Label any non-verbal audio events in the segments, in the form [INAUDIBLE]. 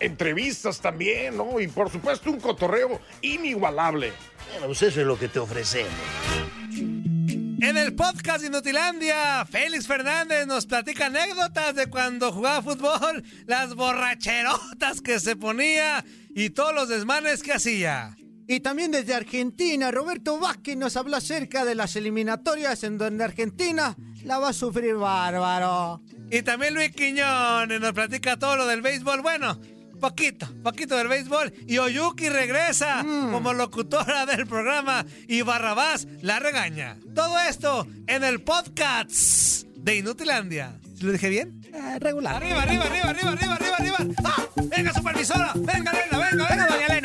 Entrevistas también, ¿no? Y por supuesto un cotorreo inigualable. Bueno, pues eso es lo que te ofrecemos. En el podcast Inutilandia, Félix Fernández nos platica anécdotas de cuando jugaba fútbol, [LAUGHS] las borracherotas que se ponía y todos los desmanes que hacía. Y también desde Argentina, Roberto Vázquez nos habló acerca de las eliminatorias en donde Argentina la va a sufrir bárbaro. Y también Luis Quiñones nos platica todo lo del béisbol. Bueno, poquito, poquito del béisbol. Y Oyuki regresa como locutora del programa y Barrabás la regaña. Todo esto en el podcast de Inutilandia. ¿Lo dije bien? Eh, regular. Arriba, arriba, arriba, arriba, arriba, arriba, arriba. ¡Ah! ¡Venga, supervisora! ¡Venga, Elena! ¡Venga, venga! doña Elena.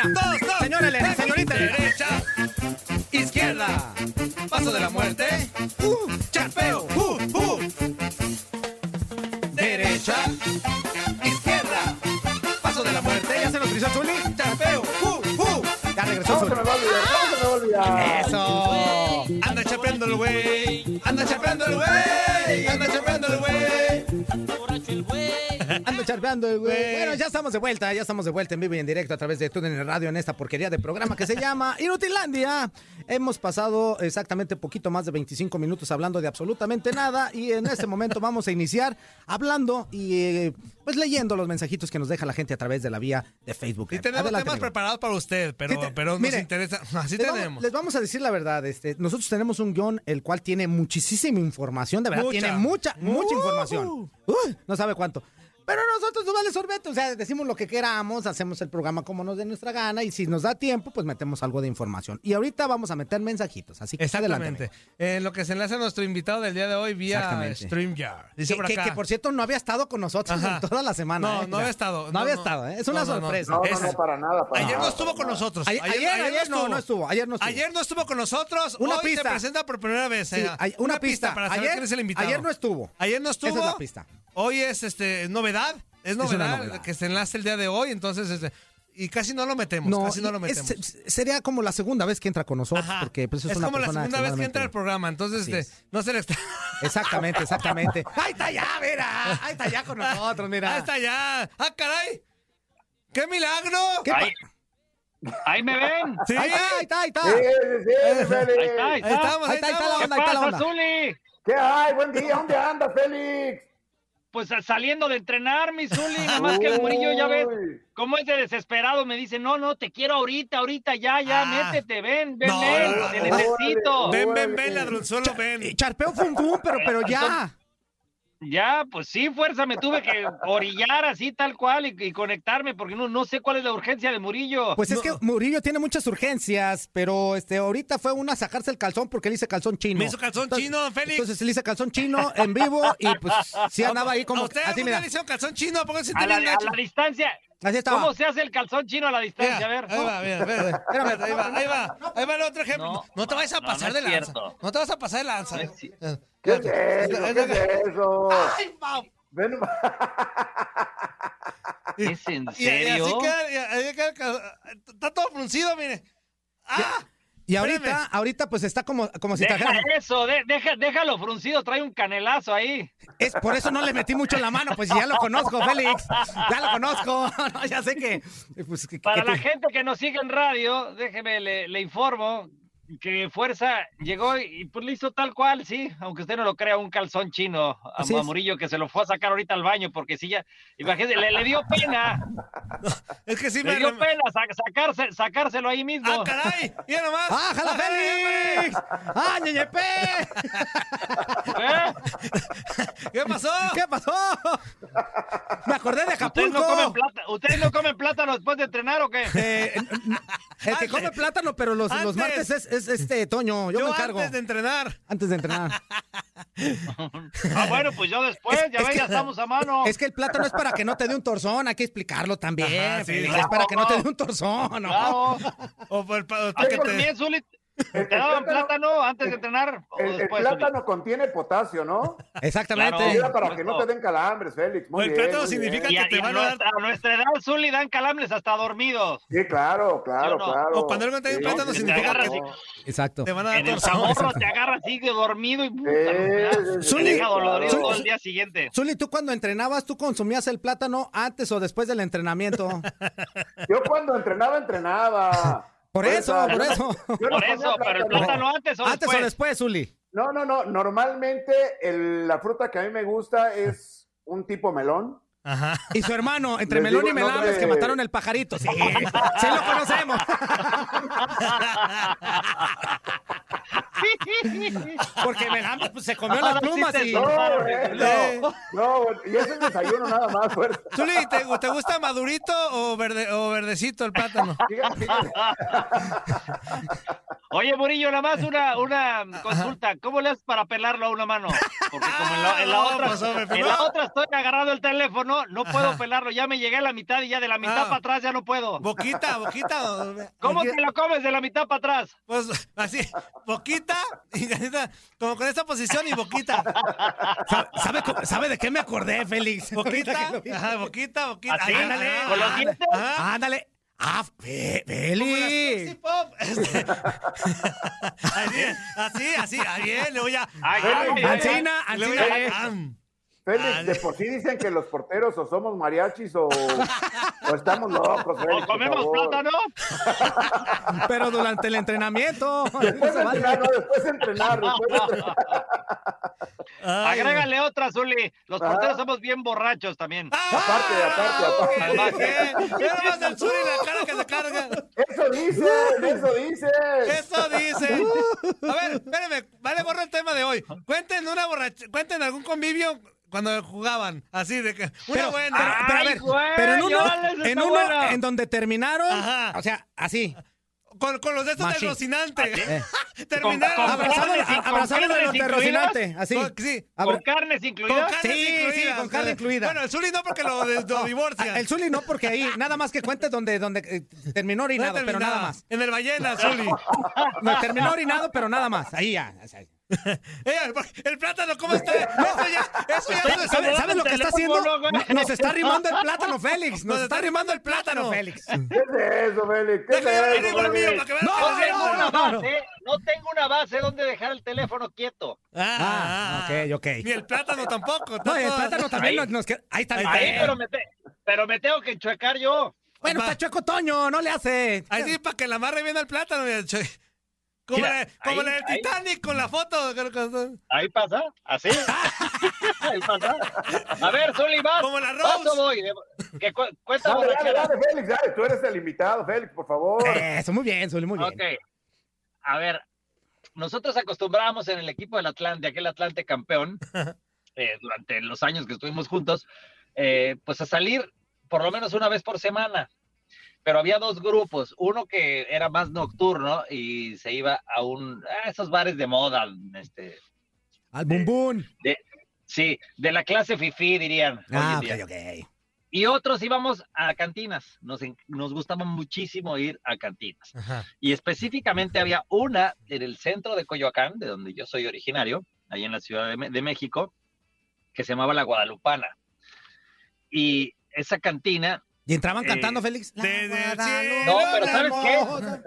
El güey. Bueno, ya estamos de vuelta, ya estamos de vuelta en vivo y en directo a través de TUNEN Radio en esta porquería de programa que se [LAUGHS] llama Inutilandia. Hemos pasado exactamente poquito más de 25 minutos hablando de absolutamente nada y en este momento vamos a iniciar hablando y eh, pues leyendo los mensajitos que nos deja la gente a través de la vía de Facebook. Y tenemos Adelante, temas amigo. preparados para usted, pero, Sí te- pero nos mire, interesa. [LAUGHS] Así les, vamos, tenemos. les vamos a decir la verdad, este, nosotros tenemos un guion el cual tiene muchísima información, de verdad, Mucha. tiene mucha, mucha Uh. información. No sabe cuánto. Pero nosotros nos vale sorbete, o sea, decimos lo que queramos, hacemos el programa como nos dé nuestra gana y si nos da tiempo, pues metemos algo de información. Y ahorita vamos a meter mensajitos, así que adelante. Exactamente. En lo que se enlaza a nuestro invitado del día de hoy vía. StreamYard. Dice Que, por que- acá. que, por cierto no había estado con nosotros en toda la semana. No, ¿eh? no había estado. No, No, había no. estado, ¿eh? es una No, no, no. sorpresa. No, Es- no, no, para nada. Para Ayer no estuvo con nada. nosotros. Ayer, ayer, ayer no, estuvo. no estuvo, ayer no estuvo. Ayer no estuvo con nosotros. Una Hoy pista. se presenta por primera vez. Sí, eh. hay- una, pista. para saber ayer, quién es el invitado. ayer no estuvo. Ayer no estuvo. Esa es la pista. Hoy es este novedad. Es una novedad, novedad. que se enlace el día de hoy. Entonces, este, y casi no lo metemos. casi no lo es- metemos. es- sería como la segunda vez que entra con nosotros, Ajá. porque pues, es, es una como la segunda vez que entra al programa. Entonces, este, es. no se le está. [LAUGHS] Exactamente, exactamente. [LAUGHS] Ahí está ya, mira. Ahí está ya con nosotros, mira. Ahí está ya. ¡Ah, caray! ¡Qué milagro! ¿Qué Ahí, ahí me ven. Sí. Ahí está, ahí está, ahí está. Sí, sí, sí, Félix. Ahí está, ahí Ahí está. estamos, Ahí ahí está, ahí está la estamos. ¿Qué onda, ahí está la onda. ¿Qué hay? Buen día. ¿Dónde anda, Félix? Pues saliendo de entrenar, mi Zuli. Nada más que el Murillo, ya ves, Uy. cómo es de desesperado. Me dice, no, no, te quiero ahorita, ahorita, ya, ya, Ah. métete, ven, ven, No, ven, no, te no. necesito. Ven, ven, ven, ladronzuelo, ven. Eh, Charpeo fum fum, pero, pero ya. Ya, pues sí, fuerza, me tuve que orillar así, tal cual, y, y conectarme, porque no, no sé cuál es la urgencia de Murillo. Pues es que Murillo tiene muchas urgencias, pero este ahorita fue una sacarse el calzón porque le hice calzón chino. Me hizo calzón Entonces- chino, Félix. Entonces le hice calzón chino en vivo y pues sí andaba ahí como ¿A usted así mira. le hicieron calzón chino? Póngase a, la, a la distancia, Así estaba. ¿cómo se hace el calzón chino a la distancia? A ver. Ahí va, mira, mira, ahí va, ahí va, ahí va el otro ejemplo. No, No, te vayas a pasar no de lanza. cierto. No te vas a pasar de lanza. Es ¿Qué es eso? ¿Qué es eso? Ay, Mau. Ven, [LAUGHS] ¿Es en Y, y así serio? queda, queda está todo fruncido, mire. ¡Ah! Y ahorita, Espérame. ahorita pues está como, como si Deja trajera. eso, de- deja, déjalo fruncido, trae un canelazo ahí. Es, por eso no le metí mucho en la mano, pues ya lo [LAUGHS] conozco, Félix. Ya lo conozco. [LAUGHS] No, ya sé que. Pues, que- Para que- la gente que nos sigue en radio, déjeme, le, le informo que Fuerza llegó y, y, pues le hizo tal cual, sí, aunque usted no lo crea, un calzón chino a, a Murillo que se lo fue a sacar ahorita al baño porque sí ya, imagínese, le, le dio pena, [LAUGHS] Es que sí le me... dio pena sa- sacarse, sacárselo ahí mismo. ¡Ah, caray! ¡Mira nomás! ¡Ah, jala ¡Ah, Félix! ¡Ah, ñeñepe! ¿Eh? ¿Qué pasó? ¿Qué pasó? Me acordé de ¿Ustedes Acapulco. no, comen plata, ¿Ustedes no comen plátano después de entrenar o qué? Eh, el que come plátano, pero los, los martes es, es este Toño. Yo, Yo me encargo. antes de entrenar. Antes de entrenar. [LAUGHS] Ah, bueno, pues yo después, Es- ya es ven, que- ya estamos a mano. Es que el plátano es para que no te dé un torzón, hay que explicarlo también. Ajá, sí. Es para que no te dé un torzón, ¿no? Claro. O por, para ¿A que te... Zuli? El- ¿Te el daban plátano- plátano antes de entrenar o El, el plátano contiene potasio, ¿no? Exactamente. Claro. Ayuda para que no te den calambres, Félix. Muy el bien, plátano muy bien. significa Y que te y van a dar- a nuestra edad, Zuli, dan calambres hasta dormidos. Sí, claro, claro, ¿Sí o no? claro. O cuando alguien te da un Sí, plátano sí, significa que-. Exacto. Te van a dar En el zamorro te agarra así de dormido y puta, dolorido el día siguiente. Zuli, tú cuando entrenabas, ¿tú consumías el plátano antes o después del entrenamiento? Yo cuando entrenaba, entrenaba. Por eso, por eso. no Por eso, pero el plátano antes o Antes después. o después, Zuli. No, no, no. Normalmente el- la fruta que a mí me gusta es un tipo melón. Ajá. Y su hermano, entre Les Melón y nombre- que mataron el pajarito. Sí, sí lo conocemos. [LAUGHS] [LAUGHS] Porque Melames pues, se comió las sí plumas y... No, eh, no, no, y ese es desayuno nada más. Zuli, ¿te, te gusta madurito o, verde, o verdecito el plátano? [LAUGHS] Oye, Murillo, nada más una, una consulta. ¿Cómo le haces para pelarlo a una mano? Porque como en la, en la Ah, otra, pues, hombre, en primero- la otra estoy agarrando el teléfono, no puedo Ajá. pelarlo. Ya me llegué a la mitad y ya de la mitad Ah. para atrás ya no puedo. Boquita, boquita. ¿Cómo te lo comes de la mitad para atrás? Pues así, boquita, y como con esta posición y boquita. ¿Sabe, sabe co- sabe de qué me acordé, Félix? [LAUGHS] Boquita, [LAUGHS] ajá, boquita, boquita. ¿Así? Ay, ándale. ¿Con los Ajá, dientes? ajá. Ándale. Ah, Tootsie Félix. Pop. [LAUGHS] Este. Así, así, así, ah, bien, luego ya. Ay, ah, Ancina, Ancina. Félix, de por sí dicen que los porteros o somos mariachis o, o estamos locos, Félix, ¿O comemos plátano? [LAUGHS] Pero durante el entrenamiento. Después de entrenar, no, después de entrenar, después de entrenar. Agrégale otra, Zuli. Los Ah. porteros somos bien borrachos también. Aparte, aparte, aparte. Ah, ¿qué? Mira nomás el sur y la cara que se carga. Eso dicen, eso dicen. Eso dice. A ver, espérenme, vale, borra el tema de hoy. Cuenten una borracha, cuenten algún convivio cuando jugaban, así de que una Pero, buena. pero, pero, a Ay, ver, güey, pero en uno, en uno buena. en donde terminaron, Ajá. o sea, así, con, con los de estos del Rocinante. Eh. [LAUGHS] Terminaron Con- con abrazado, carnes y- a- con abrazado de los incluidas. terrocinante, así. Con- sí, Abra- ¿Con carnes Con incluidas? carnes Sí, con carne incluida. Bueno, el Zuli no porque lo, de- lo divorcian. Ah, El Zuli no, porque ahí nada más que cuente donde, donde eh, terminó No orinado, pero nada más. En el ballena, Zuli. No, terminó orinado, pero nada más. Ahí ya. o sea. Eh, el plátano, ¿cómo está? Eso ya, eso ya no es- ¿Sabe- ¿Sabes lo que está haciendo? Nos está arrimando el plátano, Félix. Nos está arrimando el plátano, Félix. ¿Qué es eso, Félix? ¿Qué es Déjame eso, el Félix? para que vean No, que No no, no. base, no tengo una base donde dejar el teléfono quieto. Ah, ok, ok. Ni el plátano tampoco. No, el plátano también Ahí. nos, queda- Ahí está. Ahí pero me, te- pero me tengo que enchuecar yo. Bueno, está chueco Toño, no le hace. Ahí sí, para que la amarre bien al plátano. Como, Mira, la, como ahí, la del ahí. Titanic con la foto. Ahí pasa, así. [LAUGHS] Ahí pasa. A ver, Zuli, vas. Como la Rose. voy. Que cu- cuenta Dale, dale, borrachera. dale, Félix, dale. Tú eres el invitado, Félix, por favor. Eso, muy bien, Zuli, muy bien. Ok. A ver, nosotros acostumbrábamos en el equipo del Atlante, aquel Atlante campeón, [LAUGHS] eh, durante los años que estuvimos juntos, eh, pues a salir por lo menos una vez por semana. Pero había dos grupos, uno que era más nocturno y se iba a un a esos bares de moda, este, Al bumbún. sí, de la clase fifi dirían. Ah, ok, ok. Y otros íbamos a cantinas, nos, nos gustaba muchísimo ir a cantinas. Ajá. Y específicamente había una en el centro de Coyoacán, de donde yo soy originario, ahí en la Ciudad de, de México, que se llamaba La Guadalupana. Y esa cantina, ¿Y entraban Eh, cantando, Félix? Desde el No, pero ¿sabes qué?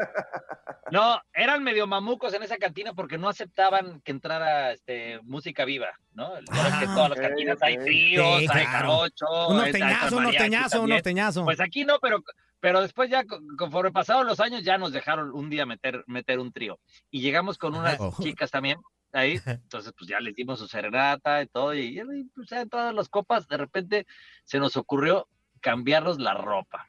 no, eran medio mamucos en esa cantina porque no aceptaban que entrara este, música viva, ¿no? Ves que en todas las cantinas hay tríos, Sí, hay claro. jarocho, Un hay- hay norteñazo, un mariachi norteñazo, un también. norteñazo. Pues aquí no, pero Pero después ya, co- conforme pasaron los años, ya nos dejaron un día meter, meter un trío. Y llegamos con unas chicas también ahí. Entonces, pues ya les dimos su serenata y todo. Y, y, pues, ya en todas las copas, de repente se nos ocurrió cambiarnos la ropa.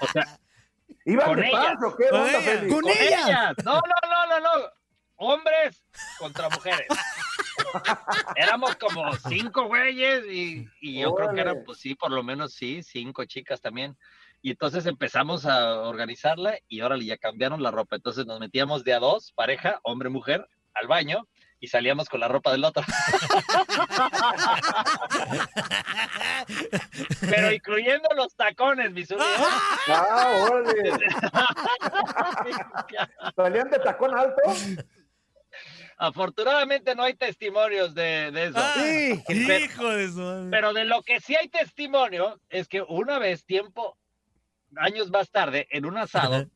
O sea, [LAUGHS] ¿Iban Con de ellas. o qué Con onda, ellas. Félix? Con con ellas. ellas. No, no, no, no, no. Hombres contra mujeres. Éramos como cinco güeyes y, y yo creo que eran, pues sí, por lo menos sí, cinco chicas también. Y entonces empezamos a organizarla y órale, ya cambiaron la ropa. Entonces nos metíamos de a dos, pareja, hombre-mujer, al baño y salíamos con la ropa del otro. Pero incluyendo los tacones, mi Zuli, ¿eh? Ah. ¿Salían de tacón alto? Afortunadamente no hay testimonios de, de eso. Ah, Sí. hijo de su madre. Pero de lo que sí hay testimonio es que una vez, tiempo, años más tarde, en un asado,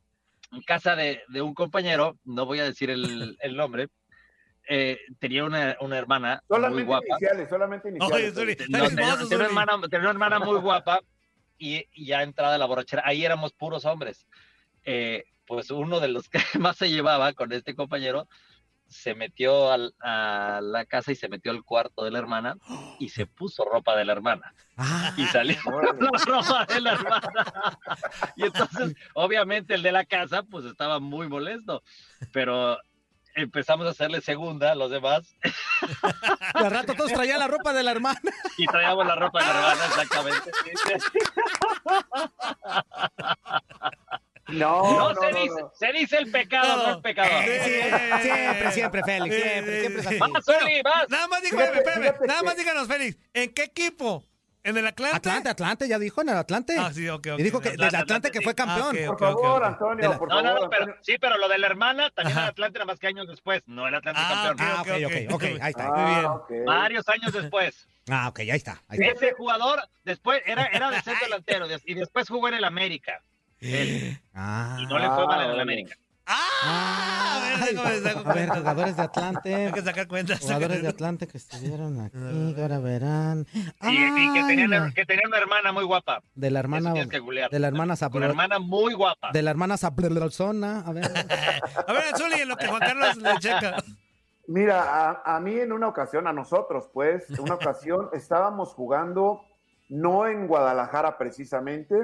en casa de, de un compañero, no voy a decir el, el nombre, eh, tenía una, una hermana muy Solamente guapa. iniciales, solamente iniciales. No, está tenía, tenía una hermana, tenía una hermana muy guapa y, y ya entrada la borrachera, ahí éramos puros hombres. Eh, pues uno de los que [LAUGHS] más se llevaba con este compañero se metió al- a la casa y se metió al cuarto de la hermana y se puso ropa de la hermana Ah, y salió [LAUGHS] Órale. la ropa de la hermana. Y entonces, obviamente, el de la casa, pues estaba muy molesto, pero empezamos a hacerle segunda a los demás [LAUGHS] de rato todos traían la ropa de la hermana. [LAUGHS] y traíamos la ropa de la hermana, exactamente. No, No, no, se, no, dice, no. se dice el pecado, no el pecado. Sí, siempre, siempre, Félix, siempre, siempre es así. Vas, Zuli, vas. Nada más fíjate nada más díganos, Félix, ¿en qué equipo? ¿En el Atlante? Atlante, Atlante, ya dijo en el Atlante. Ah, sí, ok, ok. Y dijo que Atlante, del Atlante Atlante, que sí. fue campeón. Ah, ok, Por favor. Antonio, la- por No, no, favor, no, pero sí, pero lo de la hermana también Ajá. el Atlante nada más que años después, no el Atlante Ah, campeón. Ah, ok, ok, ok, ahí está. Muy bien. Ah, ok. Varios años después. Ah, ok, ahí está. Ahí está. Ese jugador después era, era de [LAUGHS] centro delantero y después jugó en el América. Él, Ah, y no le fue mal en el. América. ¡Ah! A ver, déjame a ver, jugadores de Atlante. Hay que sacar cuentas. Jugadores de Atlante que estuvieron aquí, [LAUGHS] que ahora verán. Y, y que, tenían, que tenía una hermana muy guapa. de la hermana, Eso tienes que googlear. de la hermana Una Zaplo- hermana muy guapa. de la hermana Zaplozona. A ver. [LAUGHS] A ver, Zuli, en lo que Juan Carlos le checa. Mira, a, a mí en una ocasión, a nosotros, pues, en una [LAUGHS] ocasión estábamos jugando, no en Guadalajara precisamente,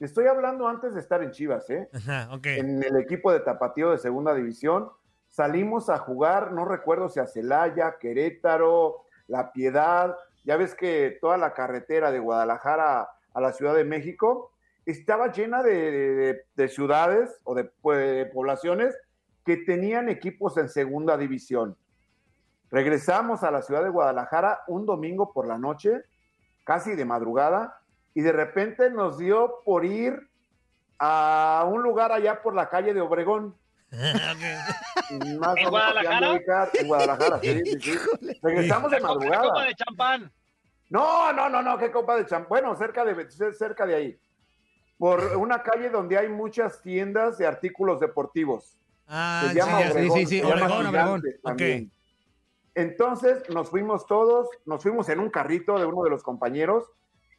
estoy hablando antes de estar en Chivas, ¿eh? Ajá. En el equipo de Tapatío de Segunda División, salimos a jugar, no recuerdo si a Celaya, Querétaro, La Piedad, ya ves que toda la carretera de Guadalajara a la Ciudad de México estaba llena de, de- de ciudades o de pues, poblaciones que tenían equipos en segunda división. Regresamos a la ciudad de Guadalajara un domingo por la noche, casi de madrugada, y de repente nos dio por ir a un lugar allá por la calle de Obregón. [LAUGHS] ¿En o menos Guadalajara? ubicar, En Guadalajara, sí, sí, sí. Regresamos de madrugada. copa de champán. No, no, no, no, qué copa de champán. Bueno, cerca de, cerca de ahí. Por una calle donde hay muchas tiendas de artículos deportivos. Ah, Se llama sí. Obregón. sí, sí, Obregón, Obregón. Entonces nos fuimos todos, nos fuimos en un carrito de uno de los compañeros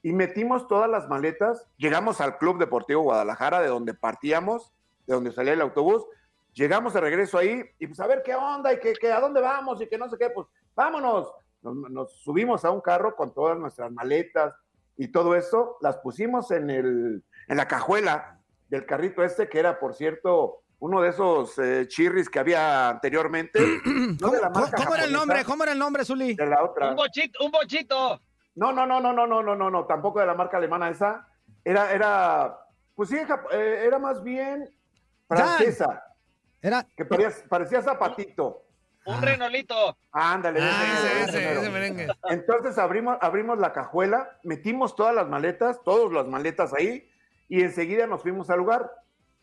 y metimos todas las maletas. Llegamos al Club Deportivo Guadalajara, de donde partíamos, de donde salía el autobús. Llegamos de regreso ahí y pues a ver qué onda y que, que a dónde vamos y que no sé qué, pues vámonos. Nos, nos subimos a un carro con todas nuestras maletas y todo eso, las pusimos en, el, en la cajuela del carrito este, que era, por cierto, uno de esos eh, chirris que había anteriormente. [CLEARS THROAT] no ¿Cómo, de la cómo- marca cómo era el nombre? ¿Cómo era el nombre, Zuli? De la otra. Un bochito, un bochito. No, no, no, no, no, no, no, no, no, tampoco de la marca alemana esa. Era, era, pues sí, eh, era más bien francesa, Era. que parecía, parecía zapatito. Un Ah. renolito. Ándale. Ah, ese ese, ese merengue. Entonces abrimos, abrimos la cajuela, metimos todas las maletas, todas las maletas ahí, y enseguida nos fuimos al lugar.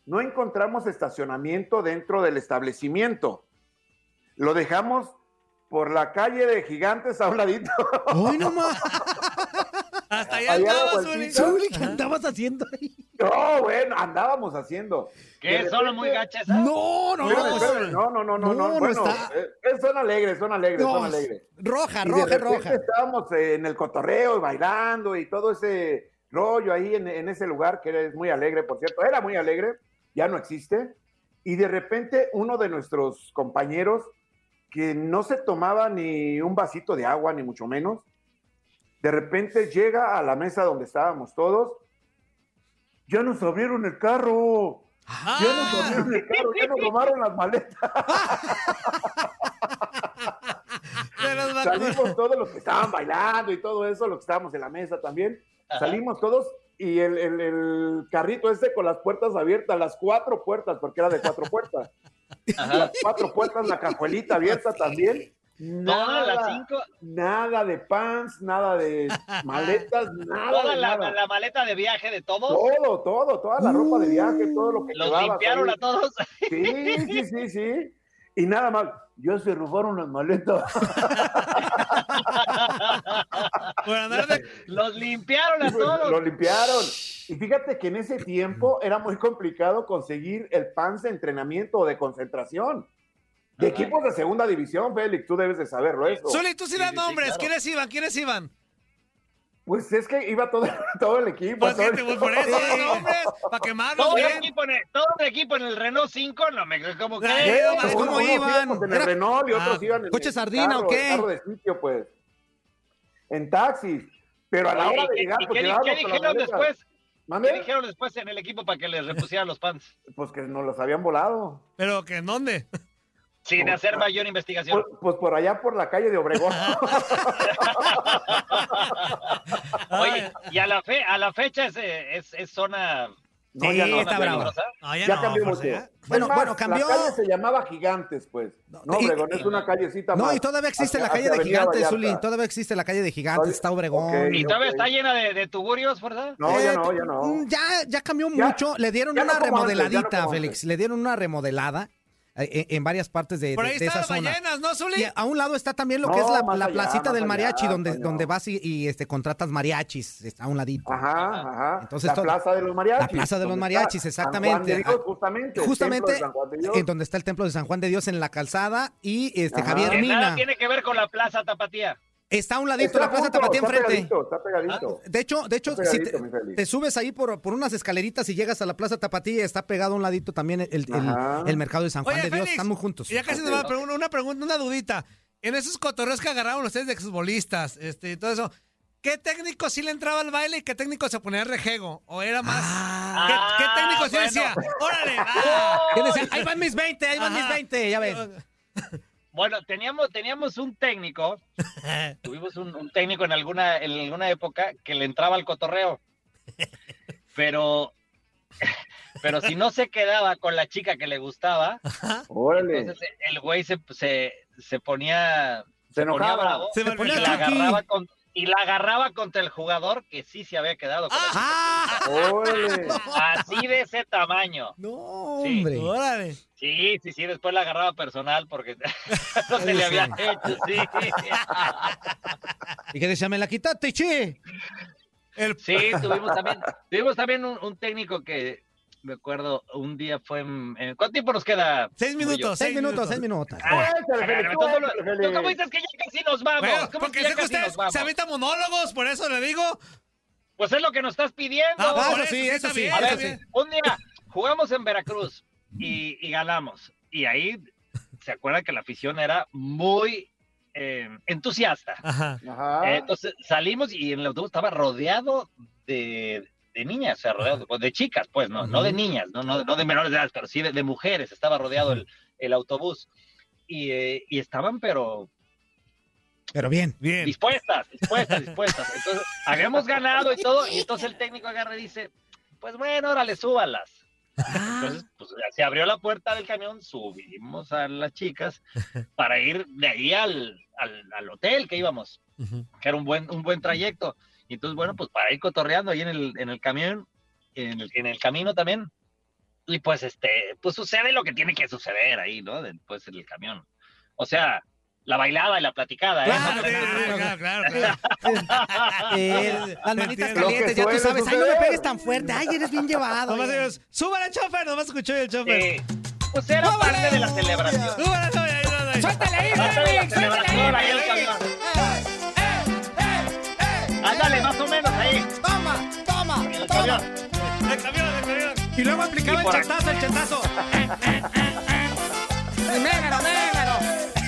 No encontramos estacionamiento dentro del establecimiento. Lo dejamos por la calle de Gigantes a un ladito. ¡Uy, no más! Hasta allá Allá andaba, la Zuli. ¿qué andabas haciendo ahí? No, bueno, andábamos haciendo. ¿Qué? De ¿Solo repente- muy gacha esa? No, no, no. espérame, No, no, no, no, No, no, no bueno, está. eh, es zona alegre, zona alegre, No, zona alegre. Roja, Y roja, roja. Estábamos eh, en el cotorreo y bailando y todo ese rollo ahí en, en ese lugar que es muy alegre, por cierto, era muy alegre, ya no existe, y de repente uno de nuestros compañeros que no se tomaba ni un vasito de agua, ni mucho menos, de repente llega a la mesa donde estábamos todos, ya nos abrieron el carro, ya nos abrieron el carro, ya nos tomaron las maletas. [LAUGHS] Salimos todos los que estaban bailando y todo eso, los que estábamos en la mesa también, salimos todos y el, el- el carrito ese con las puertas abiertas, las cuatro puertas, porque era de cuatro puertas. Las cuatro puertas, la cajuelita abierta también. Todas las Nada, cinco, nada de pants, nada de maletas, [LAUGHS] nada toda de la, nada. la maleta de viaje de todos. Todo, todo, toda la ropa de viaje, todo lo que Los limpiaron a todos. Sí, sí, sí, sí. Y nada más, ya se robaron las maletas. [LAUGHS] [LAUGHS] Los limpiaron a todos. Lo limpiaron. Y fíjate que en ese tiempo era muy complicado conseguir el pants de entrenamiento o de concentración. De Ajá. equipos de segunda división, Félix, tú debes de saberlo eso. Zuli, tú sí das sí, sí, nombres. claro. ¿Quiénes iban? ¿Quiénes iban? Pues es que iba todo, [LAUGHS] todo el equipo. Pues, todo el- gente, pues, por eso das [LAUGHS] nombres. Para quemarlos Todo el, equipo en el, todo el equipo en el Renault 5, no me ¿cómo que? ¿cómo unos iban? En el Era- Renault y otros Ah, iban en ¿coche el sardina carro, o qué? carro de sitio, pues. En taxis. Pero a la hora ¿y de llegar, y pues qué, dijeron después? ¿Mande? ¿Qué dijeron después en el equipo para que les repusieran los pants? [LAUGHS] Pues que nos los habían volado. ¿Pero que en dónde? [LAUGHS] Sin hacer mayor investigación. Pues, pues por allá por la calle de Obregón. [LAUGHS] Oye, y a la, fe, a la fecha es, eh, es, es zona. No, Sí, ya no. está bravo. No, ya, Ya no, cambió mucho. ¿eh? Bueno, más, bueno, cambió- La calle se llamaba Gigantes, pues. No, y- Obregón, y- es una callecita No, más. y todavía existe hacia- la calle de Gigantes. Zuli. Todavía existe la calle de Gigantes, está Obregón. ¿Y todavía está llena de, de tuburios, verdad? No, ya Eh, no, ya no. Ya, ya cambió Ya- mucho. Le dieron no una antes, no remodeladita, Félix. antes. Le dieron una remodelada eh, en, varias partes de, Por de- ahí de esa están las zona. ballenas, ¿no, Zuli? Y a un lado está también lo No, que es la, la allá, placita del allá, mariachi, donde, donde vas y, y, este, contratas mariachis. Está a un ladito. Ajá, ajá. Entonces, la todo- Plaza de los Mariachis. La Plaza de los Mariachis, está San Juan exactamente. de Dios, justamente. Justamente templo de San Juan de Dios. en donde está el templo de San Juan de Dios en la calzada y este Ajá. Javier Que nada Mina. tiene que ver con la Plaza Tapatía. Está a un ladito Está la Plaza junto, Tapatía está enfrente. pegadito, Está pegadito. De hecho, de hecho, Está si te, subes ahí por, por unas escaleritas y llegas a la Plaza Tapatía, está pegado a un ladito también el, el- mercado de San Juan Oye, de Dios. Félix, Están muy juntos. Ya casi nos va a preguntar una pregunta, una dudita. En esos cotorreos que agarraron ustedes de exbolistas, este, y todo eso, ¿qué técnico sí le entraba al baile y qué técnico se ponía rejego? ¿O era más? ¿Qué, Ah, qué técnico sí bueno. decía? ¡Órale! va"? ¿Qué decía? Ahí van mis 20, ahí van Ajá. mis 20, ya ves. Bueno, teníamos, teníamos un técnico, [LAUGHS] tuvimos un, un técnico en alguna, en alguna época que le entraba al cotorreo. Pero, [LAUGHS] pero si no se quedaba con la chica que le gustaba, Órale. entonces el güey se, se, se ponía, Se ponía enojaba. bravo Se Se me ponía la, agarraba con, y la agarraba contra el jugador que sí se había quedado con. ¡Ah! Órale. Así de ese tamaño. No, Sí. hombre. ¡Órale! Sí, sí, sí, después la agarraba personal porque [LAUGHS] no se le había hecho, sí. [LAUGHS] ¿Y qué decía? Me la quitaste, che. El, Sí, tuvimos también, tuvimos también un, un técnico que, me acuerdo, un día fue en... ¿Cuánto tiempo nos queda? Seis minutos. Seis minutos, seis minutos. Ah, tú ¿Cómo, dices que ya casi nos vamos? Bueno, ¿Cómo porque que ya sé que casi ustedes nos vamos? se avientan monólogos, por eso le digo. Pues es lo que nos estás pidiendo. Ah, Ah, eso sí, eso sí, bien, A está ver, bien. un día jugamos en Veracruz y, y ganamos. Y ahí se acuerdan que la afición era muy eh, entusiasta. Ajá. Ajá. Eh, entonces salimos y en el autobús estaba rodeado de, de niñas, o sea, rodeado de, de chicas, pues, no, no de niñas, no, no, no de menores de edad, pero sí de, de mujeres, estaba rodeado el, el autobús. Y, eh, y estaban, pero Pero bien. Bien. dispuestas, dispuestas, dispuestas. Entonces, habíamos ganado y todo, y entonces el técnico agarra y dice, pues bueno, órale, súbalas. Entonces, pues se abrió la puerta del camión, subimos a las chicas [LAUGHS] para ir de ahí al, al, al hotel que íbamos, que era un buen, un buen trayecto. Y entonces, bueno, pues para ir cotorreando ahí en el, en el camión, en el, en el camino también. Y pues, este, pues sucede lo que tiene que suceder ahí, ¿no? Después en el camión. O sea, la bailada y la platicada, ¿eh? Claro, sí, claro, claro, claro. Eh, las manitas calientes, Lo que ya tú sabes. Ay, no me pegues tan fuerte. Ay, eres bien llevado. Nomás ellos, súbale, chofer, nomás escuchó el chofer. Eh, pues era parte de la celebración. Súbale, ahí, ahí. ¡Suéltale ahí, de la! ¡Suéltale celebración ahí ahí, el camión. Más o menos ahí. ¡Toma! ¡Toma! camión. El camión, el camión. Y luego aplicaba Y el por chatazo, el chatazo. ¡Mégaro, mégaro!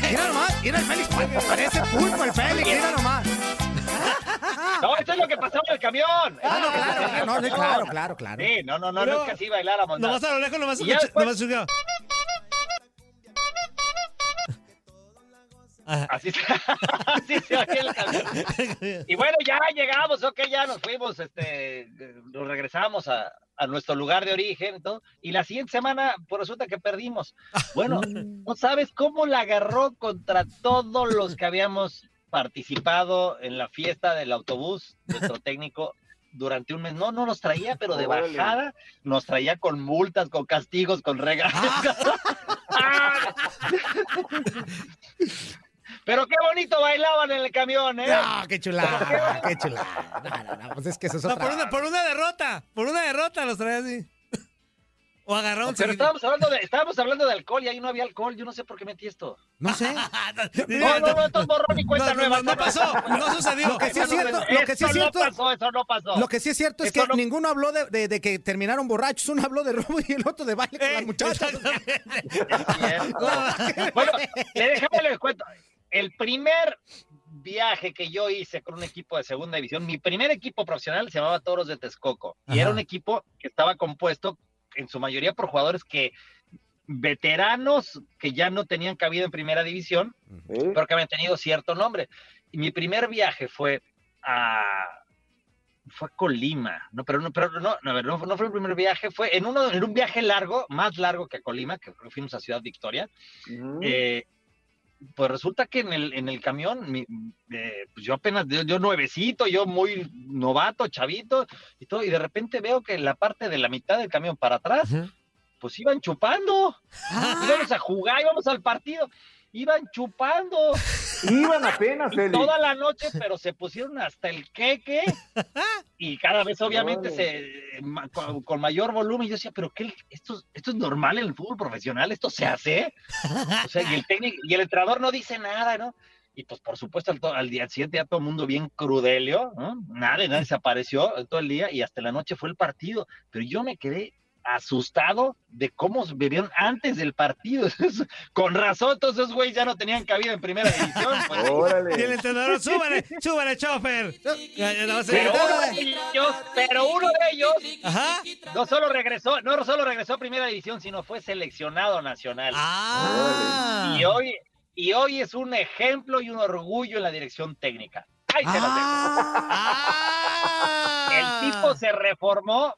Mira nomás, mira el Félix, parece pulpo el Félix, mira nomás. No, esto es lo que pasaba en el camión. Ah, no, claro, el no, claro, claro, claro. Sí, no, no, no, no es que así bailáramos. Nomás a lo lejos, nomás nomás escuché. [LAUGHS] Así se, así se oye el camión. Y bueno, ya llegamos, ok, ya nos fuimos, este, nos regresamos a, a nuestro lugar de origen y todo. Y la siguiente semana, pues resulta que perdimos. Bueno, [LAUGHS] no sabes cómo la agarró contra todos los que habíamos participado en la fiesta del autobús, nuestro [LAUGHS] técnico. Durante un mes, no, no nos traía, pero de Órale. bajada, nos traía con multas, con castigos, con regalos. Ah. Pero qué bonito bailaban en el camión, ¿eh? No, qué chulada, qué chulada. No, no, no, pues es que eso es No, otra. por una, por una derrota, por una derrota los traía así. [LAUGHS] O agarraron Pero estábamos hablando, de, estábamos hablando de alcohol y ahí no había alcohol. Yo no sé por qué metí esto. No sé. [LAUGHS] No, no, no, esto es borrón y cuenta No, nueva. no, no pasó, no sucedió. Lo que sí es cierto, lo que sí es eso cierto. no pasó, eso no pasó. Lo que sí es cierto es Esto que no- ninguno habló de, de- de que terminaron borrachos. Uno habló de robo y el otro de baile con Eh, las muchachas. exactamente. [LAUGHS] bueno, le déjame les cuento. El primer viaje que yo hice con un equipo de segunda división, mi primer equipo profesional se llamaba Toros de Texcoco. Y Ajá. era un equipo que estaba compuesto en su mayoría por jugadores que veteranos que ya no tenían cabida en primera división, ¿Eh? pero que habían tenido cierto nombre. Y mi primer viaje fue a fue a Colima, no, pero no, pero no, no, a ver, no, no fue el primer viaje, fue en uno, en un viaje largo, más largo que a Colima, que fuimos a Ciudad Victoria. Eh, pues resulta que en el, en el camión, mi- eh, pues yo apenas, yo, yo nuevecito, yo muy novato, chavito, y todo, y de repente veo que la parte de la mitad del camión para atrás, pues iban chupando, Ah. íbamos a jugar, íbamos al partido, iban chupando Iban apenas, Félix. toda la noche, pero se pusieron hasta el queque y cada vez obviamente se ma- con, con mayor volumen. Y yo decía, pero qué, esto, esto es normal en el fútbol profesional, esto se hace. O sea, y el técnico y el entrenador no dice nada, ¿no? Y pues por supuesto al, día siguiente ya todo el mundo bien crudelio, ¿no? Nadie, nadie se apareció todo el día y hasta la noche fue el partido. Pero yo me quedé asustado de cómo bebieron antes del partido. [LAUGHS] Con razón, todos esos güeyes ya no tenían cabida en primera división. pues. [LAUGHS] Y el Órale. entrenador, súbale, súbale, chofer. Pero uno de ellos, pero uno de ellos Ajá. no solo regresó, no solo regresó a primera división, sino fue seleccionado nacional. Ah. Y hoy, y hoy es un ejemplo y un orgullo en la dirección técnica. Ahí se las dejo. Ah. El tipo se reformó.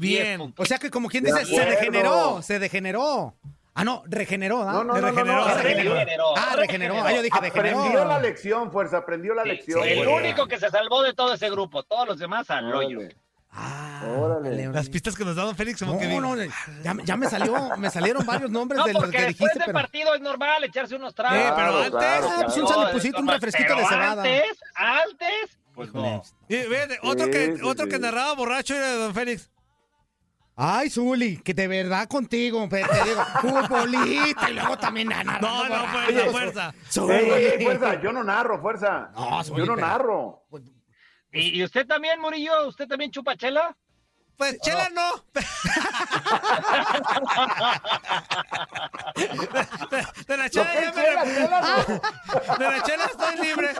10 Bien. O sea que como quien dice, se degeneró, se degeneró. Ah, no, regeneró, ¿ah? No, no, Se no, no, regeneró, no, se regeneró. regeneró. Ah, regeneró. Ah, yo dije Aprendió degeneró. la lección, fuerza, aprendió la Sí, lección. el fuerza. único que se salvó de todo ese grupo, todos los demás al hoyo. Ah, Órale. Las pistas que nos daban Félix, como que No, digo, no, ya, ya me salió, me salieron varios nombres No, de los que después dijiste, del pero. partido es normal echarse unos Eh, tragos. pero Claro, antes, claro, Ah, pues un claro. un Pero refresquito de cebada. Antes, antes, pues no. Y, fíjate, otro, Sí, que, sí, otro sí. que narraba borracho era don Félix. Ay, Zuli, que de verdad contigo, pero te digo, [LAUGHS] futbolista y luego también narrando No, no, fuerza, fuerza. Zuli. Fuerza, yo no narro, fuerza. No, yo no pero- narro. ¿Y, y usted también, Murillo? ¿Usted también chupa chela? Pues chela no. [LAUGHS] De, la chela ya me chela, re- chela, no. De la chela estoy libre.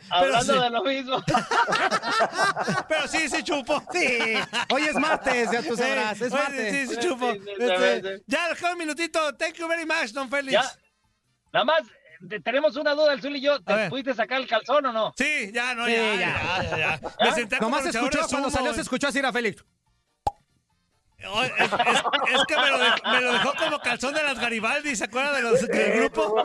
[LAUGHS] Hablando sí, de lo mismo. [LAUGHS] pero sí, sí chupo. Sí, hoy es martes, ya tú sabrás, es martes. Sí, sí, chupo. Sí, Este, ya, dejó un minutito. Thank you very much, don Félix. Ya. Nada más, tenemos una duda, el Zul y yo. A ¿Te pudiste sacar el calzón o no? Sí, ya, no, Sí, ya, ya. ya, ya, ya. Me senté como Nomás escuchó, cuando salió se escuchó así a Félix. Oh, Es, es- es que me lo, dejó, me lo dejó como calzón de las Garibaldi, ¿se acuerdan de los, del grupo?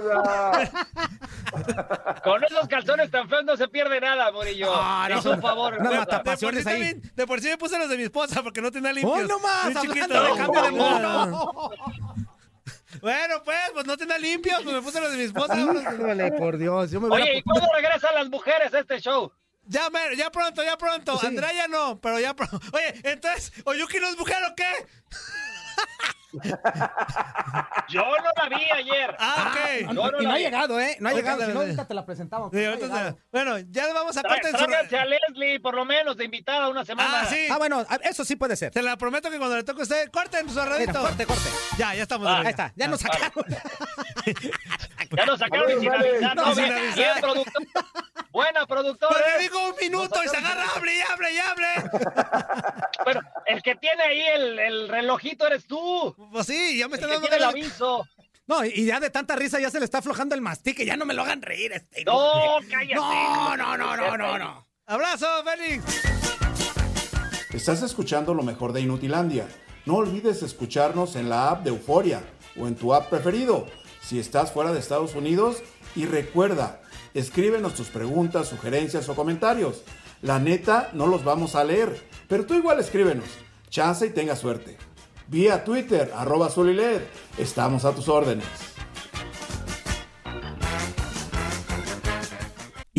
Con esos calzones tan feos no se pierde nada, Murillo. Ah, no. Es un favor. No, mata- De por, sí ahí. también- de por sí me puse los de mi esposa porque no tenía limpios. ¡Oh, no más! De cambio de No. Bueno, pues, pues no tenía limpios, pues me puse los de mi esposa. Híjole, por Dios, yo me hubiera... Oye, ¿y cuándo regresan las mujeres a este show? Ya, ya pronto, ya pronto. Sí. Andrea ya no, pero ya pronto. Oye, entonces, ¿Oyuki no es mujer o qué? Yo no la vi ayer. Ah, ok. No y no ha vi. llegado, ¿eh? No ha llegado, si no, ahorita te la presentamos. Sí, No bueno, ya vamos a parte de su... A Leslie, por lo menos, de invitada una semana. Ah, sí. Ah, bueno, eso sí puede ser. Se la prometo que cuando le toque a usted, corten su arredito. corte, corte. Ya, ya estamos. Ah. Ahí está, ya nos Vale. sacaron. [LAUGHS] Ya nos sacaron y sin avisar. No, No, sin bien, avisar. bien, productor. Buena productora. Pues ¿eh? le digo un minuto y se agarra, [LAUGHS] hable y hable y hable. [LAUGHS] Pero el que tiene ahí el, el relojito eres tú. Pues sí, ya me El está que dando tiene el aviso. No, y ya de tanta risa ya se le está aflojando el mastique. Ya no me lo hagan reír. Este. No, cállate. no, no, no, no, no, no. Abrazo, Félix. Estás escuchando lo mejor de Inutilandia. No olvides escucharnos en la app de Euforia o en tu app preferido. Si estás fuera de Estados Unidos y recuerda, escríbenos tus preguntas, sugerencias o comentarios. La neta no los vamos a leer, pero tú igual escríbenos. Chance y tenga suerte. Vía Twitter, arroba Zuliled. Estamos a tus órdenes.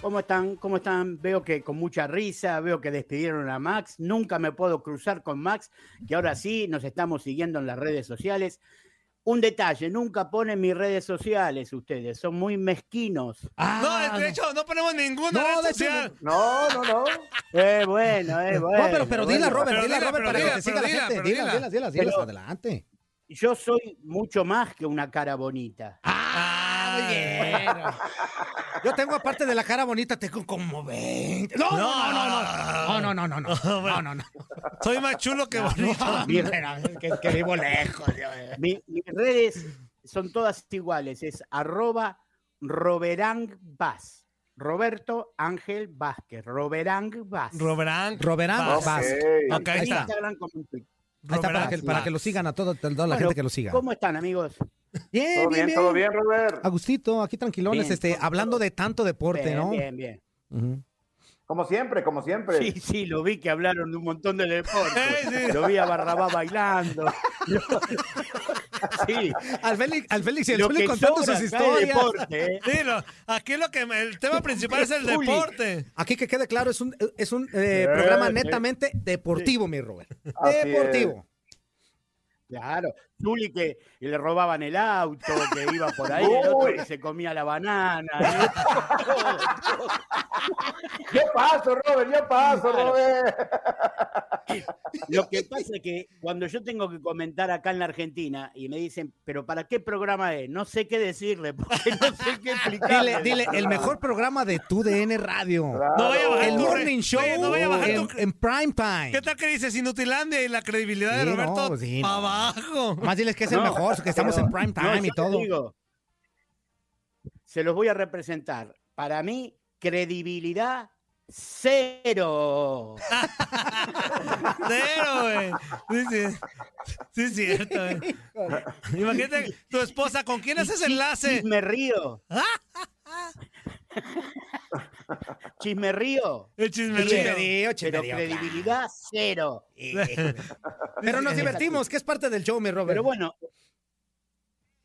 ¿Cómo están? ¿Cómo están? Veo que con mucha risa, veo que despidieron a Max. Nunca me puedo cruzar con Max, que ahora sí nos estamos siguiendo en las redes sociales. Un detalle, nunca ponen mis redes sociales ustedes, son muy mezquinos. no, de hecho, no ponemos ninguna No, red social. No, no, no. Eh, bueno, eh, bueno. No, pero, pero dila, bueno. Robert, Pero dila, dila, Robert, pero para dila, que te siga la dila, gente. dila. dilas, dilas, Pero- adelante. Yo soy mucho más que una cara bonita. Ah, muy bien. Yo tengo, aparte de la cara bonita, tengo como 20. No, no, no, no, no. No, no, no, no. No, [LAUGHS] no, no. no. Soy más chulo que bonito. Bien. que, que vivo lejos. eh. Mi- mis redes son todas iguales, es arroba Roberang Vaz. Roberto Ángel Vázquez, Roberang Vaz. Roberán. Roberán Vas. Vaz. Ok. Ok, ahí En está. Instagram como en Twitter. Ahí está para que, para Vaz. que lo sigan a toda la Bueno, gente que lo siga. ¿Cómo están, amigos? Bien, Todo bien, todo bien, Robert. Agustito, aquí tranquilones, Bien. este, hablando de tanto deporte, bien, ¿no? bien, bien. Ujú. Como siempre, como siempre. Sí, sí, lo vi que hablaron de un montón de deportes. [LAUGHS] Sí. Lo vi a Barrabás bailando. [LAUGHS] sí, Al Félix, al Félix y el que contando sus historias. deporte, ¿eh? Sí, lo- aquí lo que el tema [LAUGHS] principal es el deporte. Aquí que quede claro, es un, es un eh, Sí, programa netamente deportivo, mi Robert. Así es. Deportivo. Claro, Zuli que le robaban el auto, que iba por ahí, el otro que se comía la banana. ¿eh? Yo paso, Robert, yo paso, Claro. Robert. Lo que pasa es que cuando yo tengo que comentar acá en la Argentina y me dicen, pero ¿para qué programa es? No sé qué decirle, porque no sé qué explicarle. Dile, dile, el mejor programa de tu DN Radio. Claro. No vaya a bajar El tu Morning Show Oye, no vaya a bajar en, tu- en prime time. ¿Qué tal que dices Inutilandia y la credibilidad de Sí, no, Roberto pues sí, pa' no. abajo? Más diles que es el No, mejor, que estamos en prime no, time y yo te todo. digo, se los voy a representar. Para mí, credibilidad cero. [LAUGHS] Cero, güey. Sí, sí. Sí, es cierto, güey. Imagínate tu esposa, ¿con quién haces enlace? Chisme río. [LAUGHS] Chisme río. El chisme río. Chismerío, Pero credibilidad cero. [LAUGHS] Pero nos divertimos, que es parte del show, mi Robert. Pero bueno,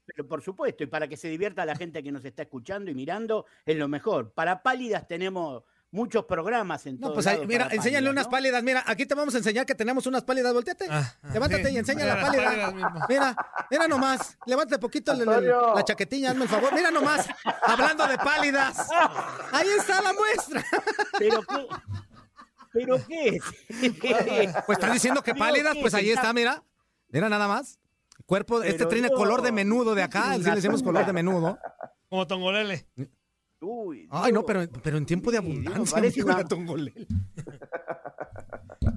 pero por supuesto, y para que se divierta la gente que nos está escuchando y mirando, es lo mejor. Para pálidas tenemos muchos programas en No, todos pues ahí, mira, enséñale pálidas, unas ¿no? pálidas. Mira, aquí te vamos a enseñar que tenemos unas pálidas. Volteate. Ah, ah, Levántate sí. y enseña Mira la las pálida. Mira, mira nomás. Levántate poquito el- el- Antonio. la chaquetilla, hazme el favor. Mira nomás. Hablando de pálidas. Ahí está la muestra. ¿Pero qué? ¿Pero qué? Pues estás diciendo que pálidas, pues ahí está, mira. Mira nada más. Cuerpo, este tiene yo- color de menudo de acá. Sí le decimos color de menudo. Como Tongolele. Uy, Ay, no, pero, pero en tiempo de Dios, abundancia. una-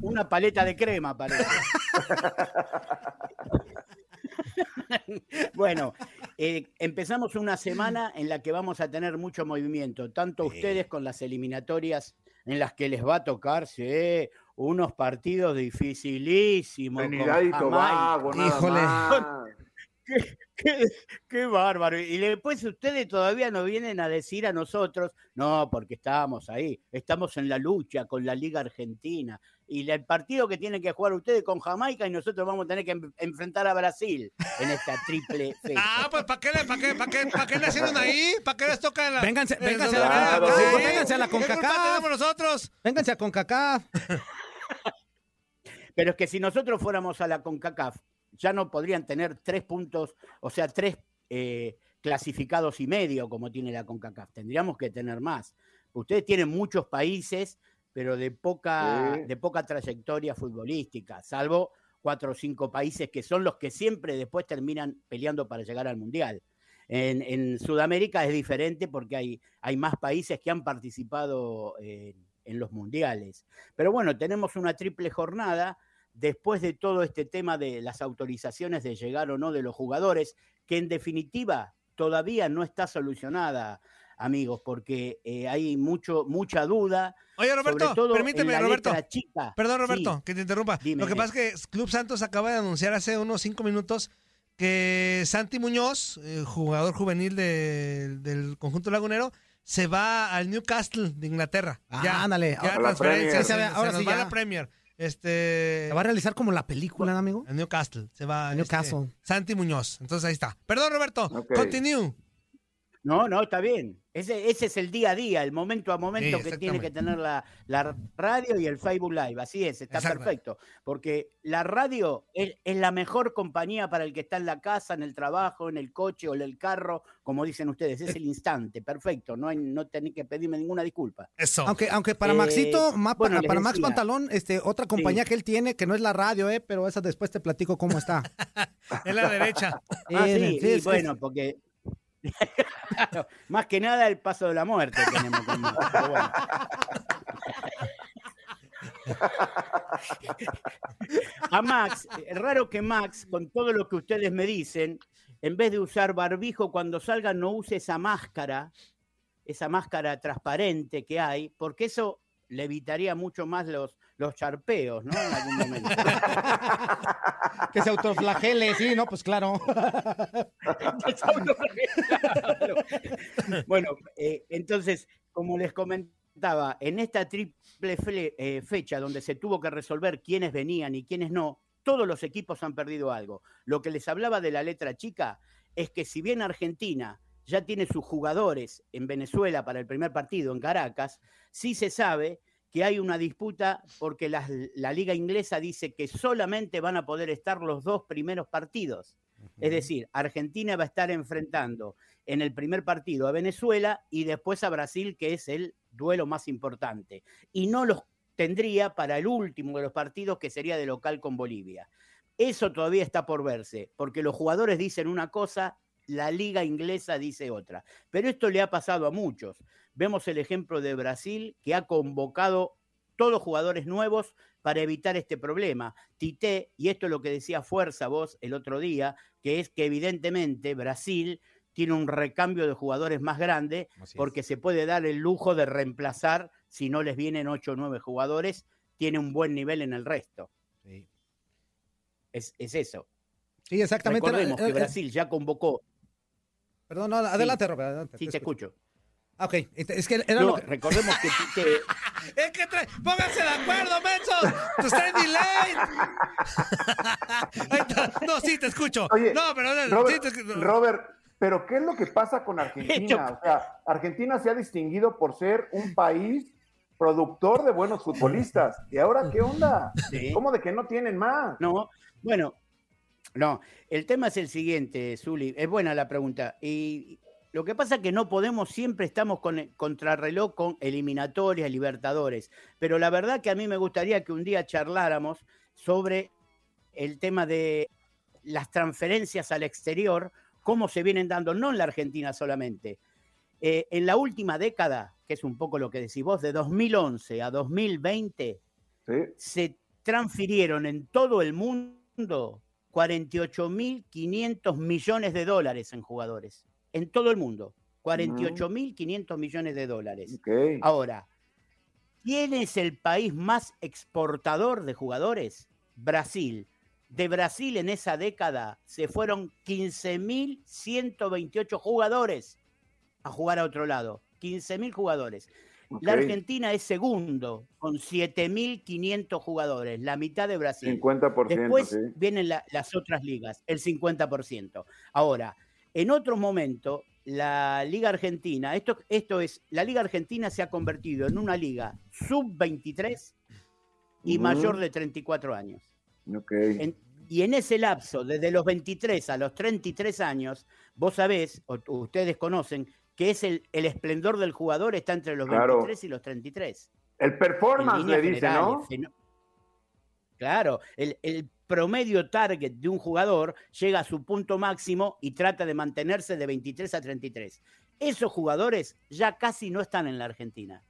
una paleta de crema parece. [LAUGHS] bueno, eh, empezamos una semana en la que vamos a tener mucho movimiento, tanto ustedes con las eliminatorias en las que les va a tocar, sí, unos partidos dificilísimos. Trinidad y Jamaica. Tobago, nada Híjole. más. Qué, qué- qué bárbaro. Y después ustedes todavía nos vienen a decir a nosotros, no, porque estábamos ahí, estamos en la lucha con la Liga Argentina. Y el partido que tienen que jugar ustedes con Jamaica y nosotros vamos a tener que en- enfrentar a Brasil en esta triple [LAUGHS] fecha. Ah, pues ¿para qué, le- pa' qué, pa' qué, pa' qué le hacen ahí? ¿Para qué les toca la... Vénganse- eh, vénganse a la sí. vénganse a la ¿Qué culpa CONCACAF? tenemos nosotros? Vénganse a CONCACAF. Pero es que si nosotros fuéramos a la CONCACAF, ya no podrían tener tres puntos, o sea, tres eh, clasificados y medio como tiene la CONCACAF. Tendríamos que tener más. Ustedes tienen muchos países, pero de poca, Sí. de poca trayectoria futbolística, salvo cuatro o cinco países que son los que siempre después terminan peleando para llegar al Mundial. En, en Sudamérica es diferente porque hay, hay más países que han participado en, en los mundiales. Pero bueno, tenemos una triple jornada después de todo este tema de las autorizaciones de llegar o no de los jugadores, que en definitiva todavía no está solucionada, amigos, porque eh, hay mucho, mucha duda. Oye, sobre Roberto, todo permíteme, Roberto. chica. Perdón, Sí. Roberto, que te interrumpa. Dime. Lo que pasa es que Club Santos acaba de anunciar hace unos cinco minutos que Santi Muñoz, eh, jugador juvenil de- del conjunto lagunero, se va al Newcastle de Inglaterra. Ah, ya, ándale. ya A la transferencia. Premier. se, Sí, se ve, se ahora nos sí va a ya. la Premier. Este, Se va a realizar como la película, ¿no, amigo? a Newcastle. Se va A Newcastle. este, Santi Muñoz. Entonces ahí está. Perdón, Roberto. Ok. Continue. No, no, está bien. Ese, ese es el día a día, el momento a momento Sí, que tiene que tener la, la radio y el Facebook Live. Así es, está perfecto. Porque la radio es, es la mejor compañía para el que está en la casa, en el trabajo, en el coche o en el carro, como dicen ustedes. Es el instante, perfecto. No, hay, no tenés que pedirme ninguna disculpa. Eso. Aunque, aunque para Eh, Maxito, ma- bueno, para, Max. Pantalón, este, otra compañía que él tiene, que no es la radio, eh, pero esa después te platico cómo está. [LAUGHS] En la derecha. Ah, Eh, sí, sí, y es- bueno, porque Más que nada el paso de la muerte tenemos. A Max, es raro que Max, con todo lo que ustedes me dicen, en vez de usar barbijo cuando salga, no use esa máscara, esa máscara transparente que hay, porque eso le evitaría mucho más los, los charpeos, ¿no? En algún momento. [LAUGHS] que se autoflagele, sí, no, pues [LAUGHS] claro. bueno, eh, entonces, como les comentaba, en esta triple fle- eh, fecha donde se tuvo que resolver quiénes venían y quiénes no, todos los equipos han perdido algo. Lo que les hablaba de la letra chica es que si bien Argentina ya tiene sus jugadores en Venezuela para el primer partido en Caracas, sí se sabe que hay una disputa porque la liga inglesa dice que solamente van a poder estar los dos primeros partidos. Es decir, Argentina va a estar enfrentando en el primer partido a Venezuela y después a Brasil, que es el duelo más importante. Y no los tendría para el último de los partidos, que sería de local con Bolivia. Eso todavía está por verse, porque los jugadores dicen una cosa, la liga inglesa dice otra. Pero esto le ha pasado a muchos. Vemos el ejemplo de Brasil, que ha convocado todos jugadores nuevos para evitar este problema. Tite, y esto es lo que decía Fuerza vos el otro día, que es que evidentemente Brasil tiene un recambio de jugadores más grande porque se puede dar el lujo de reemplazar, si no les vienen 8 o 9 jugadores, tiene un buen nivel en el resto. Es, es eso. Sí, exactamente. Recordemos Eh, que eh, Brasil ya convocó. Perdón, no, adelante, Robert. adelante, Sí, te escucho. Ok, es que era No, lo que... recordemos que [LAUGHS] Es que trae- pónganse de acuerdo, mensos. Tú estás en delay. No, sí, te escucho. Oye, no, pero sí Robert, te escucho. Robert, pero ¿qué es lo que pasa con [LAUGHS] Argentina? O sea, Argentina se ha distinguido por ser un país productor de buenos futbolistas. ¿Y ahora qué onda? Sí. ¿Cómo de que no tienen más? No, bueno, no. El tema es el siguiente, Zuli. Es buena la pregunta. Y lo que pasa es que no podemos, siempre estamos con el contrarreloj con eliminatorias, libertadores. Pero la verdad que a mí me gustaría que un día charláramos sobre el tema de las transferencias al exterior, cómo se vienen dando, no en la Argentina solamente. Eh, en la última década, que es un poco lo que decís vos, de 2011 a 2020, Sí. se transfirieron en todo el mundo 48.500 millones de dólares en jugadores. En todo el mundo. 48.500 millones de dólares. Ahora, ¿Quién es el país más exportador de jugadores? Brasil. De Brasil en esa década se fueron 15.128 jugadores a jugar a otro lado. 15.000 jugadores. La. Argentina es segundo, con 7.500 jugadores, la mitad de Brasil. 50%, Después sí. vienen la- las otras ligas, el 50%. Ahora, en otro momento, la Liga Argentina, esto, esto es, la Liga Argentina se ha convertido en una liga sub-23 y Ujú. mayor de 34 años. Ok. En- y en ese lapso, desde los 23 a los 33 años, vos sabés, o ustedes conocen, que es el, el esplendor del jugador está entre los Claro. 23 y los 33. El performance le dice, ¿no? Claro, el, el promedio target de un jugador llega a su punto máximo y trata de mantenerse de 23 a 33. Esos jugadores ya casi no están en la Argentina.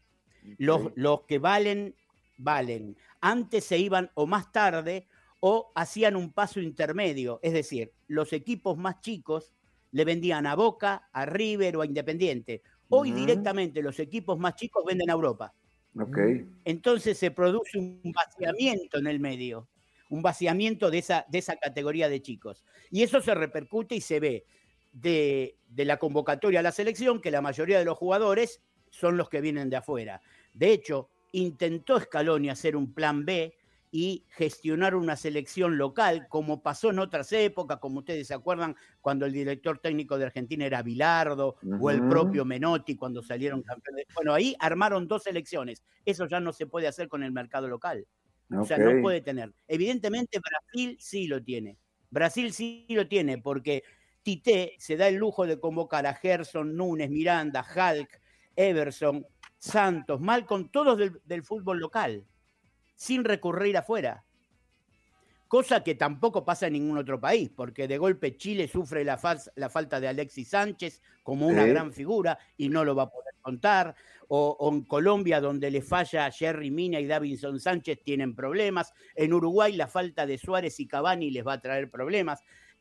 Los, los que valen, valen. Antes se iban o más tarde o hacían un paso intermedio. Es decir, los equipos más chicos le vendían a Boca, a River o a Independiente. Hoy directamente los equipos más chicos venden a Europa. Ok. Entonces se produce un vaciamiento en el medio, un vaciamiento de esa, de esa categoría de chicos. Y eso se repercute y se ve de, de la convocatoria a la selección que la mayoría de los jugadores son los que vienen de afuera. De hecho, intentó Scaloni hacer un plan B y gestionar una selección local, como pasó en otras épocas, como ustedes se acuerdan, cuando el director técnico de Argentina era Bilardo o el propio Menotti cuando salieron campeones. Bueno, ahí armaron dos selecciones. Eso ya no se puede hacer con el mercado local. O sea, no puede tener. Evidentemente Brasil sí lo tiene. Brasil sí lo tiene porque Tite se da el lujo de convocar a Gerson, Núñez, Miranda, Hulk, Everson, Santos, Malcolm, todos del, del fútbol local, sin recurrir afuera. Cosa que tampoco pasa en ningún otro país, porque de golpe Chile sufre la, fal- la falta de Alexis Sánchez como una gran figura y no lo va a poder contar. O, en Colombia, donde le falla Jerry Mina y Davinson Sánchez, tienen problemas. En Uruguay, la falta de Suárez y Cavani les va a traer problemas.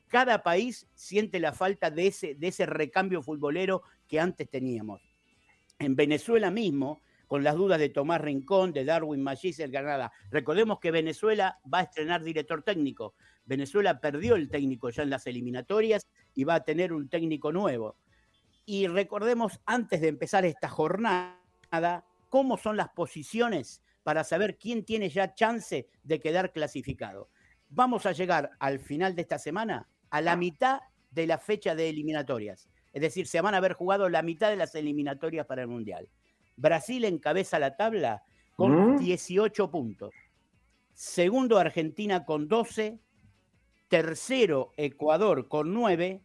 Cada país siente la falta de ese, de ese recambio futbolero que antes teníamos. En Venezuela mismo, con las dudas de Tomás Rincón, de Darwin Magis, el Granada. Recordemos que Venezuela va a estrenar director técnico. Venezuela perdió el técnico ya en las eliminatorias y va a tener un técnico nuevo. Y recordemos, antes de empezar esta jornada, cómo son las posiciones para saber quién tiene ya chance de quedar clasificado. Vamos a llegar al final de esta semana a la mitad de la fecha de eliminatorias. Es decir, se van a haber jugado la mitad de las eliminatorias para el Mundial. Brasil encabeza la tabla con Mm. 18 puntos. Segundo, Argentina con 12. Tercero, Ecuador con 9.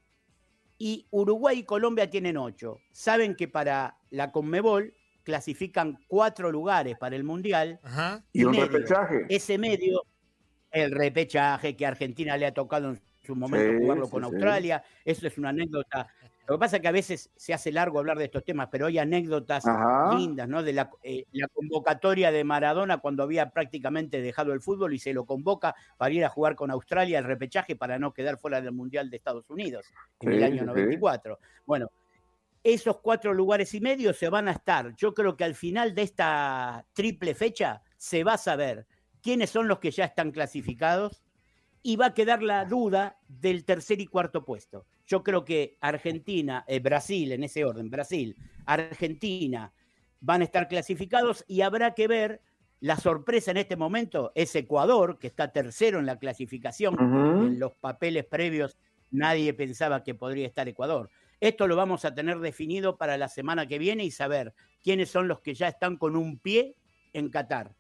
Y Uruguay y Colombia tienen 8. Saben que para la Conmebol clasifican cuatro lugares para el Mundial. Ajá. Y un medio. repechaje. Ese medio, el repechaje que a Argentina le ha tocado en su momento Sí, jugarlo sí, con sí. Australia. Eso es una anécdota. Lo que pasa es que a veces se hace largo hablar de estos temas, pero hay anécdotas Ajá. lindas, ¿no? De la, eh, la convocatoria de Maradona cuando había prácticamente dejado el fútbol y se lo convoca para ir a jugar con Australia el repechaje para no quedar fuera del Mundial de Estados Unidos en el año sí, sí. 94. Bueno, esos cuatro lugares y medio se van a estar. Yo creo que al final de esta triple fecha se va a saber quiénes son los que ya están clasificados y va a quedar la duda del tercer y cuarto puesto. Yo creo que Argentina, eh, Brasil, en ese orden, Brasil, Argentina van a estar clasificados y habrá que ver. La sorpresa en este momento es Ecuador, que está tercero en la clasificación. En los papeles previos nadie pensaba que podría estar Ecuador. Esto lo vamos a tener definido para la semana que viene y saber quiénes son los que ya están con un pie en Qatar.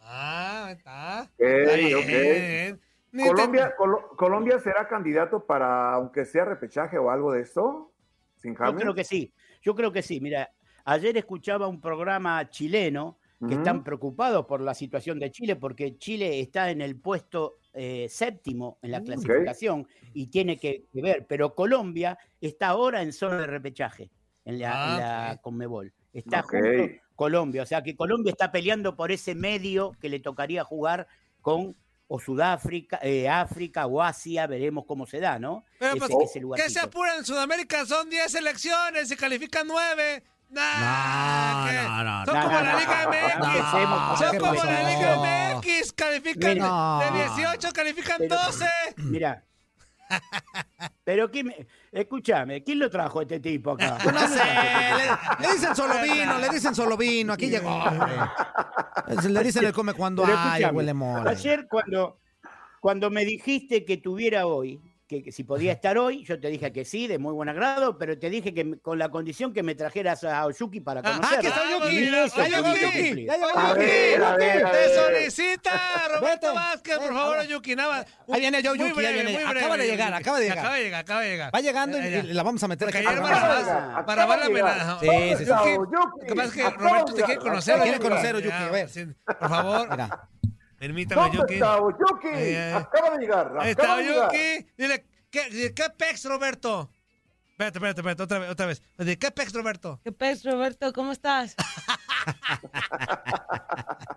Ah, está. Ok, Está bien. ok. Ni te- Colombia, Colo- Colombia será candidato para, aunque sea repechaje o algo de esto, sin Yo James. creo que sí, yo creo que sí. Mira, ayer escuchaba un programa chileno que están preocupados por la situación de Chile porque Chile está en el puesto eh, séptimo en la clasificación y tiene que, que ver, pero Colombia está ahora en zona de repechaje en la, en Ah, la ok. Conmebol. Está Ok. junto Colombia, o sea que Colombia está peleando por ese medio que le tocaría jugar con o Sudáfrica, eh, África o Asia, veremos cómo se da, ¿no? Pero Ese- pues, ese ¿qué se lugarcito. apura en Sudamérica? Son 10 elecciones, se califican 9. Nah, ¿qué? no, no, Son no, como no, la no, Liga no, MX. Son ¿qué como la Liga MX. Califican No. de 18, califican Pero- 12. Mira. Pero quién me- escúchame, ¿quién lo trajo este tipo acá? [LAUGHS] No sé, le, le dicen solo vino, le dicen solo vino, aquí llegó. hombre. Le dicen el come cuando Pero hay, huele mole. Ayer cuando, cuando me dijiste que tuviera hoy, que, que si podía estar hoy, yo te dije que sí, de muy buen agrado, pero te dije que me- con la condición que me trajeras a Oyuki para Ah, conocerlo. aquí está Oyuki. Y eso ¡Ay, pudiste Oyuki! Ya ver, ver, Te ver. solicita Roberto. Vázquez, por favor, ver. Oyuki. Nada más. Ahí viene yo, Muy Yuki, ahí viene. muy Acaba breve, de llegar, acaba de llegar. Acaba de llegar, acaba de llegar. Va llegando y la vamos a meter aquí. para de la amenaza. Sí, sí, sí. Lo que pasa es que Roberto te quiere conocer. de Quiere conocer, Ya, Yuki, a ver. Por favor, Mira. Permítame, ¿Dónde Yuki. está Oyuki? Eh, Acaba de llegar. Acaba está de llegar. Dile, ¿qué, de ¿qué pex, Roberto? Espérate, espérate, espérate, otra vez, otra vez. ¿De qué pex, Roberto? ¿Qué pez, Roberto? ¿Cómo estás? [LAUGHS]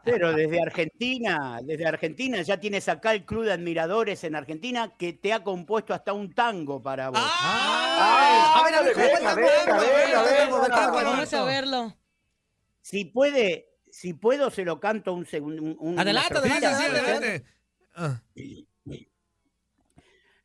Pero desde Argentina, desde Argentina ya tienes acá el club de admiradores en Argentina que te ha compuesto hasta un tango para vos. A ver, a ver, venga, venga, ¿Cómo está? venga. Vamos a verlo. Si puede, si puedo se lo canto un segundo. Un, un- Adelante, adelante, adelante. Ah.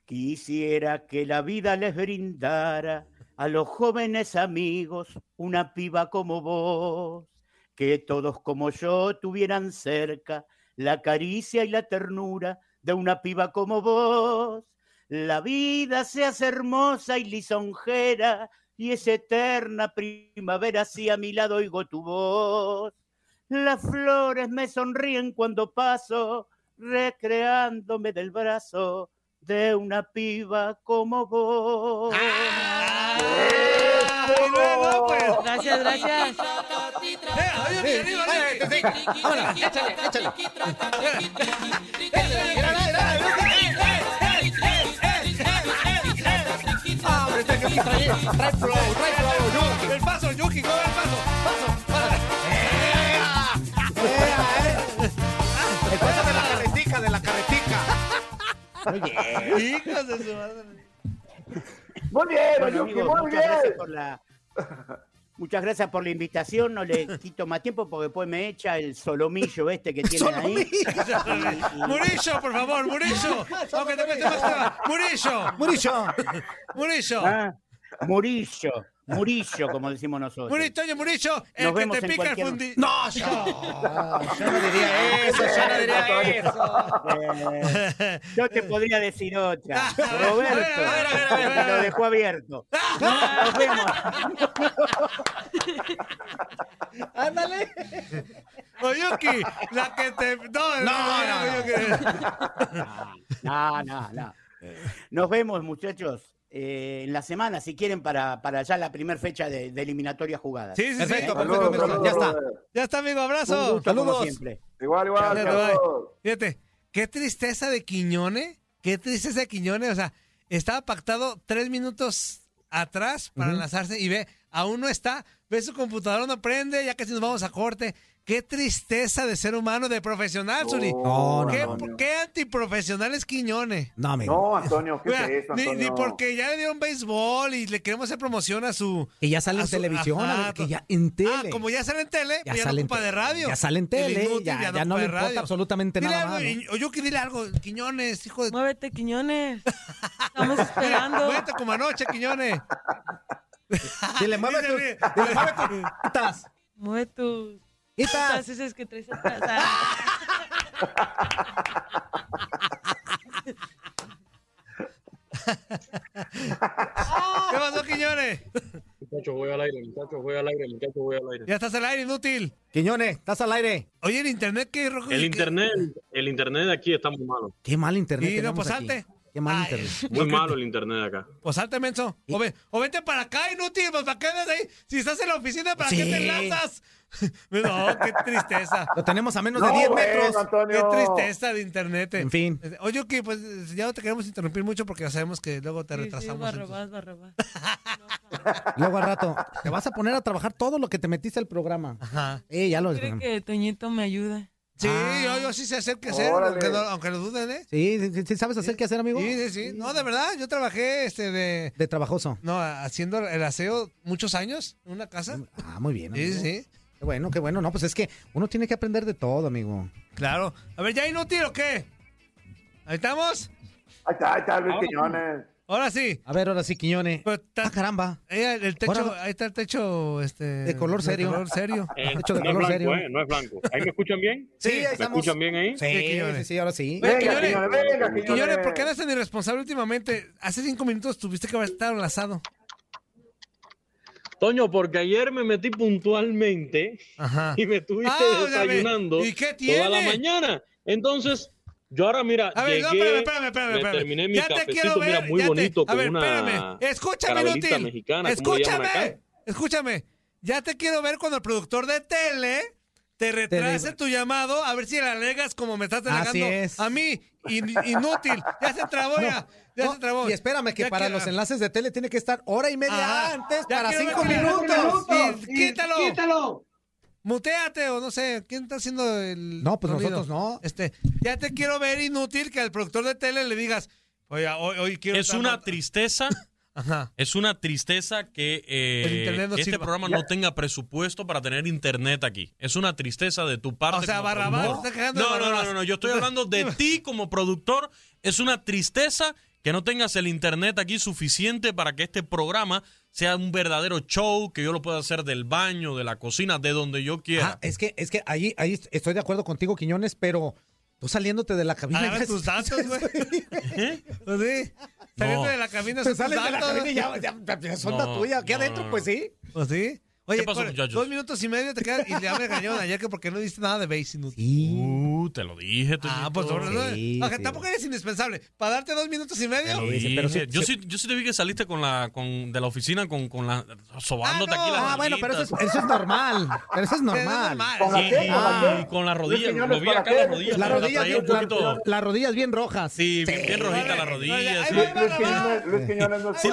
Quisiera que la vida les brindara a los jóvenes amigos una piba como vos, que todos como yo tuvieran cerca la caricia y la ternura de una piba como vos. La vida se hace hermosa y lisonjera y es eterna primavera si a mi lado oigo tu voz. Las flores me sonríen cuando paso, recreándome del brazo de una piba como vos. Ah, luego, pues. Gracias, gracias. Eh, oye, mi arriba, arriba. Vámonos, échale, échale. Ah, hombre, este Yuki trae, trae flow, trae flow, Yuki. El paso, Yuki, ¿cómo el paso? Paso, [LAUGHS] El paso de la carretica, de la carretica. Oye, Hijos de su madre. Muy bien, bueno, amigos, muy muchas gracias bien. por la muchas gracias por la invitación. No le quito más tiempo porque después me echa el solomillo este que tienen ahí. Y- y- Murillo, por favor, Murillo. [LAUGHS] Aunque te. Murillo, Murillo. Murillo. Ah, Murillo, Murillo, como decimos nosotros. Murillo, Murillo, el Nos que te pica el fundillo. No, yo, yo no diría eso, yo no diría eso. Eh, yo te podría decir otra. [LAUGHS] Roberto, a ver, a ver, a ver, a ver. lo dejó abierto. [LAUGHS] Nos vemos. [LAUGHS] Ándale. Oyuki, la que te. No, no, no, no, Oyuki. No, no, no. Nos vemos, muchachos, eh, en la semana, si quieren, para, para ya la primera fecha de, de eliminatoria jugada. Sí, sí, sí. Perfecto, Saludos, perfecto, saludos, ya está. brother. Ya está, amigo, Un abrazo. gusto, saludos. siempre. Igual, igual. Ya te doy. saludos. Fíjate, qué tristeza de Quiñone. Qué tristeza de Quiñone. O sea, estaba pactado tres minutos atrás para enlazarse y ve, aún no está. Ve su computadora, no prende, ya casi nos vamos a corte. Qué tristeza de ser humano, de profesional, Zuli. No, no, ¿Qué, no, no. qué antiprofesional es Quiñone? No, amigo. No, Antonio, ¿qué Mira, es eso, ni, Antonio? ni porque ya le dieron béisbol y le queremos hacer promoción a su. Que ya sale en su- televisión, ajá, que ya en tele. Ah, como ya sale en tele, Ya pues ya, sale no ocupa de radio. ya sale en El tele, inútil ya- ya no le de importa radio. absolutamente Dile nada algo, más, y- Oyuki, dile algo. Quiñones, hijo de. Muévete, Quiñones. [LAUGHS] Estamos esperando. Muévete como anoche, Quiñones. Dile, mueve Dile, dile, mueve tus esas que traes atrás. [LAUGHS] ¿Qué pasó, Quiñones? Muchachos, voy al aire, muchachos, voy al aire, muchachos, voy al aire. Ya estás al aire, inútil. Quiñones, estás al aire. Oye, el internet, ¿qué rojo? El ¿Qué- internet, el internet de aquí está muy malo. Qué mal internet Y no, pues salte. Qué mal Ay. internet. Muy malo el internet de acá. Pues salte, menso. O, ve- o vente para acá, inútil. Pues para qué andas ahí. Si estás en la oficina, ¿para qué te enlazas? [LAUGHS] No, qué tristeza. Lo tenemos a menos No, de 10 bueno, metros. Qué tristeza de internet. En fin. Oye, que pues ya no te queremos interrumpir mucho porque ya sabemos que luego te sí, sí, retrasamos. Barrabás, Barrabás. [LAUGHS] Luego al rato te vas a poner a trabajar todo lo que te metiste al programa. Ajá. Eh, ya lo ¿Cree que Toñito me ayude? Sí, Ah. yo, yo sí sé hacer qué hacer, aunque, no- aunque lo duden, ¿eh? Sí, sí, sí, ¿sabes hacer qué hacer, amigo? Sí, sí, sí. No, de verdad, yo trabajé este de... De trabajoso. No, haciendo el aseo muchos años en una casa. Ah, muy bien. Sí, amigo. sí. Qué bueno, qué bueno. No, pues es que uno tiene que aprender de todo, amigo. Claro. A ver, ¿ya inútil o qué? ¿Ahí estamos? Ahí está, ahí está Luis. Quiñones. Ahora sí. A ver, ahora sí, Quiñones. ah, caramba. el techo, Ahora- ahí está el techo, este... De color serio. De color serio. [LAUGHS] Eh, Techo de no es color blanco, serio. eh, no es blanco. ¿Ahí me escuchan bien? Sí, ahí ¿Me estamos. escuchan bien ahí? Sí, sí, sí, ahora sí. Venga, Quiñones, Quiñones, venga, Quiñones. Quiñones, ¿por qué eres tan irresponsable últimamente? Hace cinco minutos tuviste que haber estado enlazado. Toño, porque ayer me metí puntualmente Ajá. [LAUGHS] y me estuviste Ah, desayunando ¿Y qué toda la mañana. Entonces, yo ahora, mira, A ver, no, espérame, espérame, espérame. me espérame. terminé mi ya te quiero cafecito, ver. mira, muy ya te- bonito, A con ver, una espérame. Escúchame, inútil. mexicana, ¿cómo le llaman Escúchame. Escúchame. Ya te quiero ver cuando el productor de tele te retrase tu llamado a ver si le alegas como me estás Así delegando es. a mí. In- inútil. Ya se trabó ya. Ya No, se trabó. y espérame que Ya para quiero- los enlaces de tele tiene que estar hora y media Ajá. antes Ya para cinco minutos. Y quítalo. Quítalo. Muteate o no sé, ¿quién está haciendo el No, pues sonido? nosotros no. Este, ya te quiero ver inútil que al productor de tele le digas, oye, hoy, hoy quiero Es estar una más-". tristeza. [LAUGHS] Es una tristeza que, eh, no este sirva. programa Ya. no tenga presupuesto para tener internet aquí. Es una tristeza de tu parte. O sea, Barrabás, no, no, no, no, yo estoy hablando de [LAUGHS] ti como productor. Es una tristeza que no tengas el internet aquí suficiente para que este programa sea un verdadero show, que yo lo pueda hacer del baño, de la cocina, de donde yo quiera. Ah, es que, es que ahí, ahí estoy de acuerdo contigo, Quiñones, pero tú saliéndote de la cabina. Tus datos, güey. [LAUGHS] Pues sí. Saliendo de la cabina tus sales de la datos. cabina y ya, ya, ya son No, tuya. Aquí no, adentro, no. pues sí. Pues sí. Oye, ¿Qué pasó, muchachos? dos minutos y medio te quedan y ya me regañaron ayer que porque no diste nada de base inútil. Uh, te lo dije. Ah, pues no, Sí, tampoco eres indispensable. Para darte dos minutos y medio. Dije. pero yo, sí- yo sí te vi que saliste con la, con, de la oficina con, con la, sobándote Ah, no. aquí las Ah, bueno, pero eso es, nalguitas. eso es normal. Pero eso es normal. normal. ¿Con la Y? ¿Con la Quiñones, lo vi ¿para acá las rodillas. Un poquito, la- las rodillas bien rojas. sí, bien, bien rojita las rodillas. sí. Ahí Luis Quiñones, no. Así,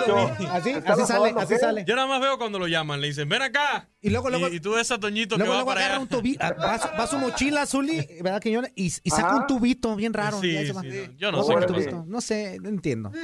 ¿Estaba así sale, así sale. Yo nada más veo cuando lo llaman, le dicen, ven acá. Y luego, luego, y, y tú ves a Toñito luego, que va luego para agarra allá. un tubito, va, su- va su mochila, Zuli, ¿verdad, Quiñones? Y, y saca Ajá. un tubito bien raro. Sí, se va. no, yo no ¿Cómo sé qué pasa. No sé, no entiendo. [LAUGHS]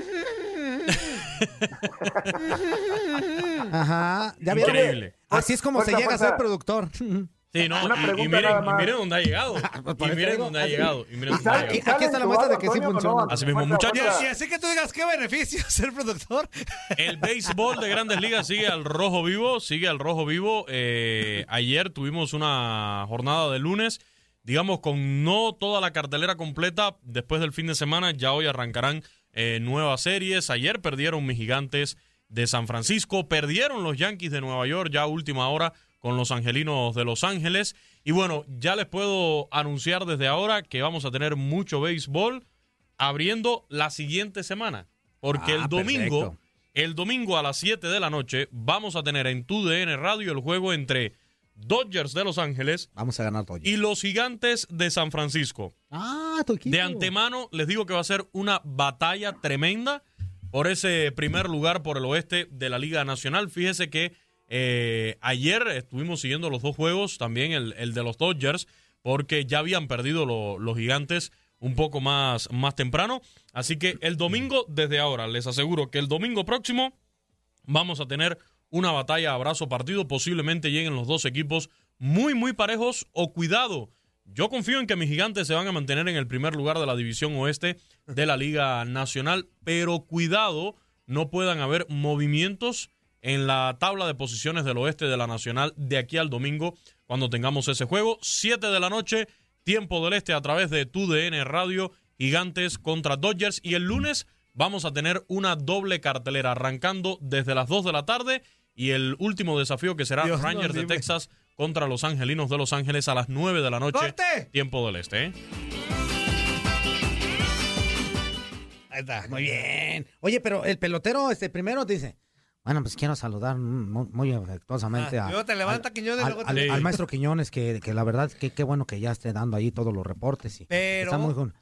Ajá, ya. Increíble. Así es como se Fuerza, llega a ser productor. [LAUGHS] Sí, no, Una y- y, pregunta miren, nada y miren dónde ha llegado. [LAUGHS] Pues y miren dónde ha así- llegado. Y miren ¿Y dónde ha sale- Aquí- y llegado. aquí está la muestra de que sí funciona. Así mismo, muchachos. Y así que tú digas qué beneficio [LAUGHS] ser productor. El béisbol de Grandes Ligas sigue al rojo vivo, sigue al rojo vivo. Eh, ayer tuvimos una jornada de lunes, digamos con no toda la cartelera completa. Después del fin de semana ya hoy arrancarán eh, nuevas series. Ayer perdieron mis gigantes de San Francisco, perdieron los Yankees de Nueva York ya a última hora con los Angelinos de Los Ángeles. Y bueno, ya les puedo anunciar desde ahora que vamos a tener mucho béisbol abriendo la siguiente semana. Porque Ah, el domingo, perfecto. el domingo a las 7 de la noche, vamos a tener en TUDN Radio el juego entre Dodgers de Los Ángeles Vamos a ganar y los Gigantes de San Francisco. Ah, tu equipo. De antemano, les digo que va a ser una batalla tremenda por ese primer lugar por el oeste de la Liga Nacional. Fíjese que eh, ayer estuvimos siguiendo los dos juegos, también el, el de los Dodgers, porque ya habían perdido lo- los gigantes un poco más, más temprano. Así que el domingo, desde ahora, les aseguro que el domingo próximo vamos a tener una batalla abrazo partido. Posiblemente lleguen los dos equipos muy, muy parejos. O cuidado, yo confío en que mis gigantes se van a mantener en el primer lugar de la división oeste de la Liga Nacional. Pero cuidado, no puedan haber movimientos en la tabla de posiciones del oeste de la Nacional de aquí al domingo cuando tengamos ese juego. 7 de la noche, tiempo del este a través de TUDN Radio, Gigantes contra Dodgers. Y el lunes vamos a tener una doble cartelera arrancando desde las 2 de la tarde y el último desafío que será Dios Rangers de. Texas contra los Angelinos de Los Ángeles a las 9 de la noche, ¡Corte! tiempo del este. ¿eh? Ahí está. Muy bien. Oye, pero el pelotero, este primero dice, bueno, pues quiero saludar muy, muy afectuosamente Ah, a, luego te levanta Quiñones, al, luego te al- levanta. al [LAUGHS] maestro Quiñones, que, que la verdad, que qué bueno que ya esté dando ahí todos los reportes. Y Pero- Está muy bueno.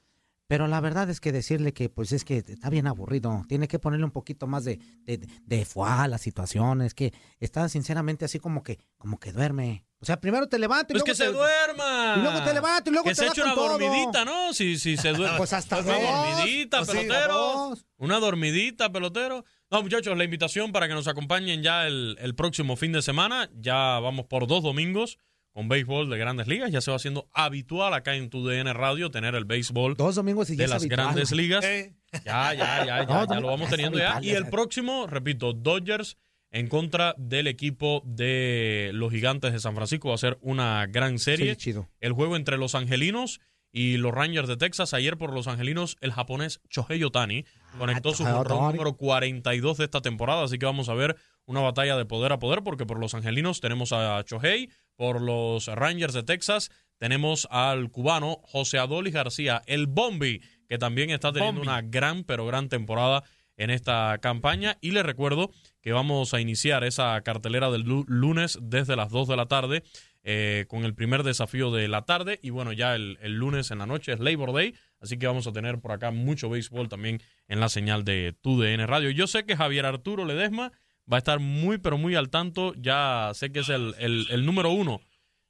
Pero la verdad es que decirle que, pues es que está bien aburrido. Tiene que ponerle un poquito más de, de, de foie a las situaciones. Que está sinceramente así como que, como que duerme. Pues O sea, primero te levantas y Pues luego que se te- duerma. Y luego te levantas y luego que te se eche una todo. dormidita, ¿no? Si, si se duerme. [LAUGHS] Pues hasta una dos. dormidita, Pues sí, pelotero. dos. Una dormidita, pelotero. No, muchachos, la invitación para que nos acompañen ya el, el próximo fin de semana. Ya vamos por dos domingos con béisbol de grandes ligas. Ya se va haciendo habitual acá en tu DN Radio tener el béisbol Dos domingos y de las habitual. grandes ligas. Eh, Ya, ya, ya, ya, [LAUGHS] No, ya lo vamos teniendo ya. Y el próximo, repito, Dodgers en contra del equipo de los gigantes de San Francisco. Va a ser una gran serie. Sí, chido. El juego entre los angelinos y los Rangers de Texas. Ayer por los angelinos, el japonés Shohei Otani conectó su jonrón número 42 de esta temporada. Así que vamos a ver una batalla de poder a poder, porque por los angelinos tenemos a Shohei, por los Rangers de Texas tenemos al cubano José Adolis García, el Bombi, que también está teniendo Bombi. una gran, pero gran temporada en esta campaña. Y les recuerdo que vamos a iniciar esa cartelera del lu- lunes desde las 2 de la tarde eh, con el primer desafío de la tarde. Y bueno, ya el, el lunes en la noche es Labor Day, así que vamos a tener por acá mucho béisbol también en la señal de TUDN Radio. Yo sé que Javier Arturo Ledesma va a estar muy, pero muy al tanto. Ya sé que es el, el- el número uno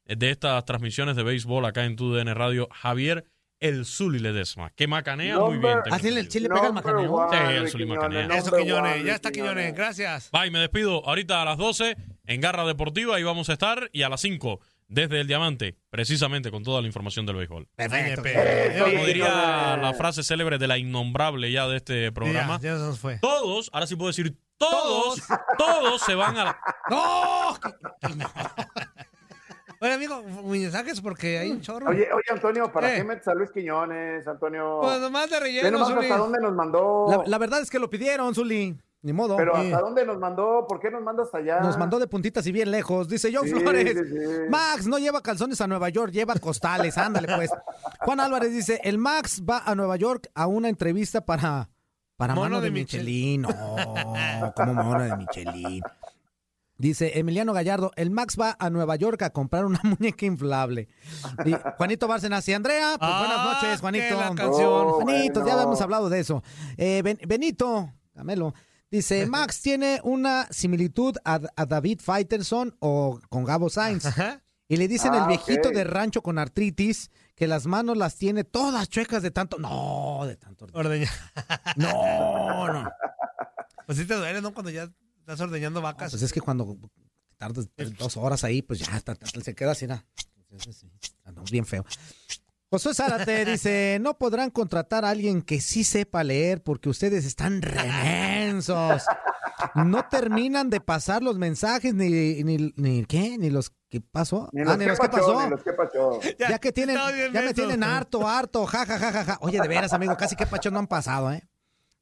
de estas transmisiones de béisbol acá en TUDN Radio, Javier El Zuli Ledesma, que macanea muy bien. Así el entendido. chile pega el macaneo. one, Sí, el Zuli macanea. Eso, Quiñones. one, Ya está, Quiñones. Gracias. Bye, me despido. Ahorita a las 12 en Garra Deportiva, ahí vamos a estar. Y a las 5 desde el Diamante, precisamente con toda la información del béisbol. Perfecto. Como diría la frase célebre de la innombrable ya de este programa, Ya, ya se nos fue. todos, ahora sí puedo decir, todos, todos se van a la... [LAUGHS] ¡No! Oye, amigo, mensajes porque hay un chorro. Oye, oye, Antonio, ¿para Eh. qué metes a Luis Quiñones, Antonio? pues nomás de relleno, nomás Zuli. hasta dónde nos mandó. La, la verdad es que lo pidieron, Zuli. Ni modo. Pero hasta dónde nos mandó, ¿por qué nos manda hasta allá? Nos mandó de puntitas y bien lejos. Dice Sí, Flores. sí, sí. Max no lleva calzones a Nueva York, lleva costales. Ándale, pues. Juan Álvarez dice: El Max va a Nueva York a una entrevista para. Para Mono mano de, de Michelin. No, como mono de Michelin. Dice Emiliano Gallardo, el Max va a Nueva York a comprar una [LAUGHS] muñeca inflable. Y Juanito Bárcenas y Andrea, pues Ah, buenas noches, Juanito. la canción. Oh, Juanito, bueno. ya habíamos hablado de eso. Eh, Ben- Benito, Camelo, dice, [LAUGHS] Max tiene una similitud a, a David Faitelson o con Gabo Sainz. Ajá. Y le dicen Ah, el viejito de rancho con artritis que las manos las tiene todas chuecas de tanto... No, de tanto... Ordeña. No, no. Pues sí te duele, ¿no? Cuando ya estás ordeñando vacas. Pues es que cuando tardas dos horas ahí, pues ya se queda así, sí, no, bien feo. Josué Zárate [LAUGHS] dice, no podrán contratar a alguien que sí sepa leer porque ustedes están remensos. No terminan de pasar los mensajes ni, ni, ni ¿qué? Ni los que pasó. Ni Ah, los ni que los que pasó, pasó. ni los que pasó. [LAUGHS] Ya, que tienen, ya me tienen harto, harto, ja, ja, ja, ja, ja. Oye, de veras, amigo, casi qué pacho no han pasado, ¿eh?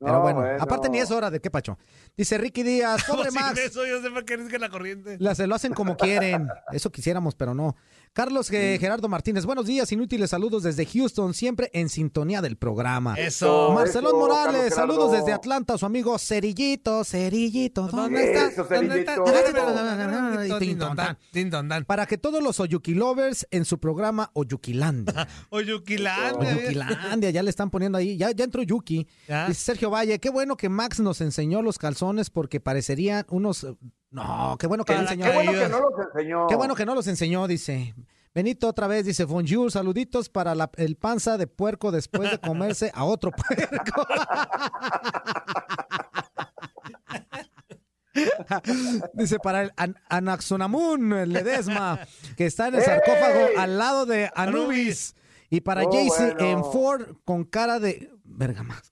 Pero No, bueno, bueno. aparte ni es hora de qué pacho. Dice Ricky Díaz, pobre Sin Max. eso yo sé por qué eres que la corriente. La- se lo hacen como quieren. Eso quisiéramos, pero no. Carlos eh, Gerardo Martínez, buenos días, inútiles saludos desde Houston, siempre en sintonía del programa. Eso. Marcelón Eso, Morales, Carlos Gerardo. saludos desde Atlanta, su amigo Cerillito, Cerillito, ¿dónde Eso, estás? ¿Dónde está? Cerillito. Y tin, ton, tan. Tin, ton, tan. Para que todos los Oyuki Lovers en su programa Oyukilandia. [LAUGHS] Oyuquilandia. Oyukilandia, ya le están poniendo ahí, ya, ya entró Yuki. Ya. Dice Sergio Valle, qué bueno que Max nos enseñó los calzones porque parecerían unos... eh, No, qué bueno que le Para enseñó. Qué bueno que no los enseñó. Qué bueno que no los enseñó, dice. Benito otra vez dice, bonjour, saluditos para la- el panza de puerco después de comerse a otro [LAUGHS] puerco. [LAUGHS] dice para el An- Anaxonamun el Ledesma, que está en el sarcófago al lado de Anubis. Y para Oh, Jaycee bueno. en Ford con cara de... Verga más.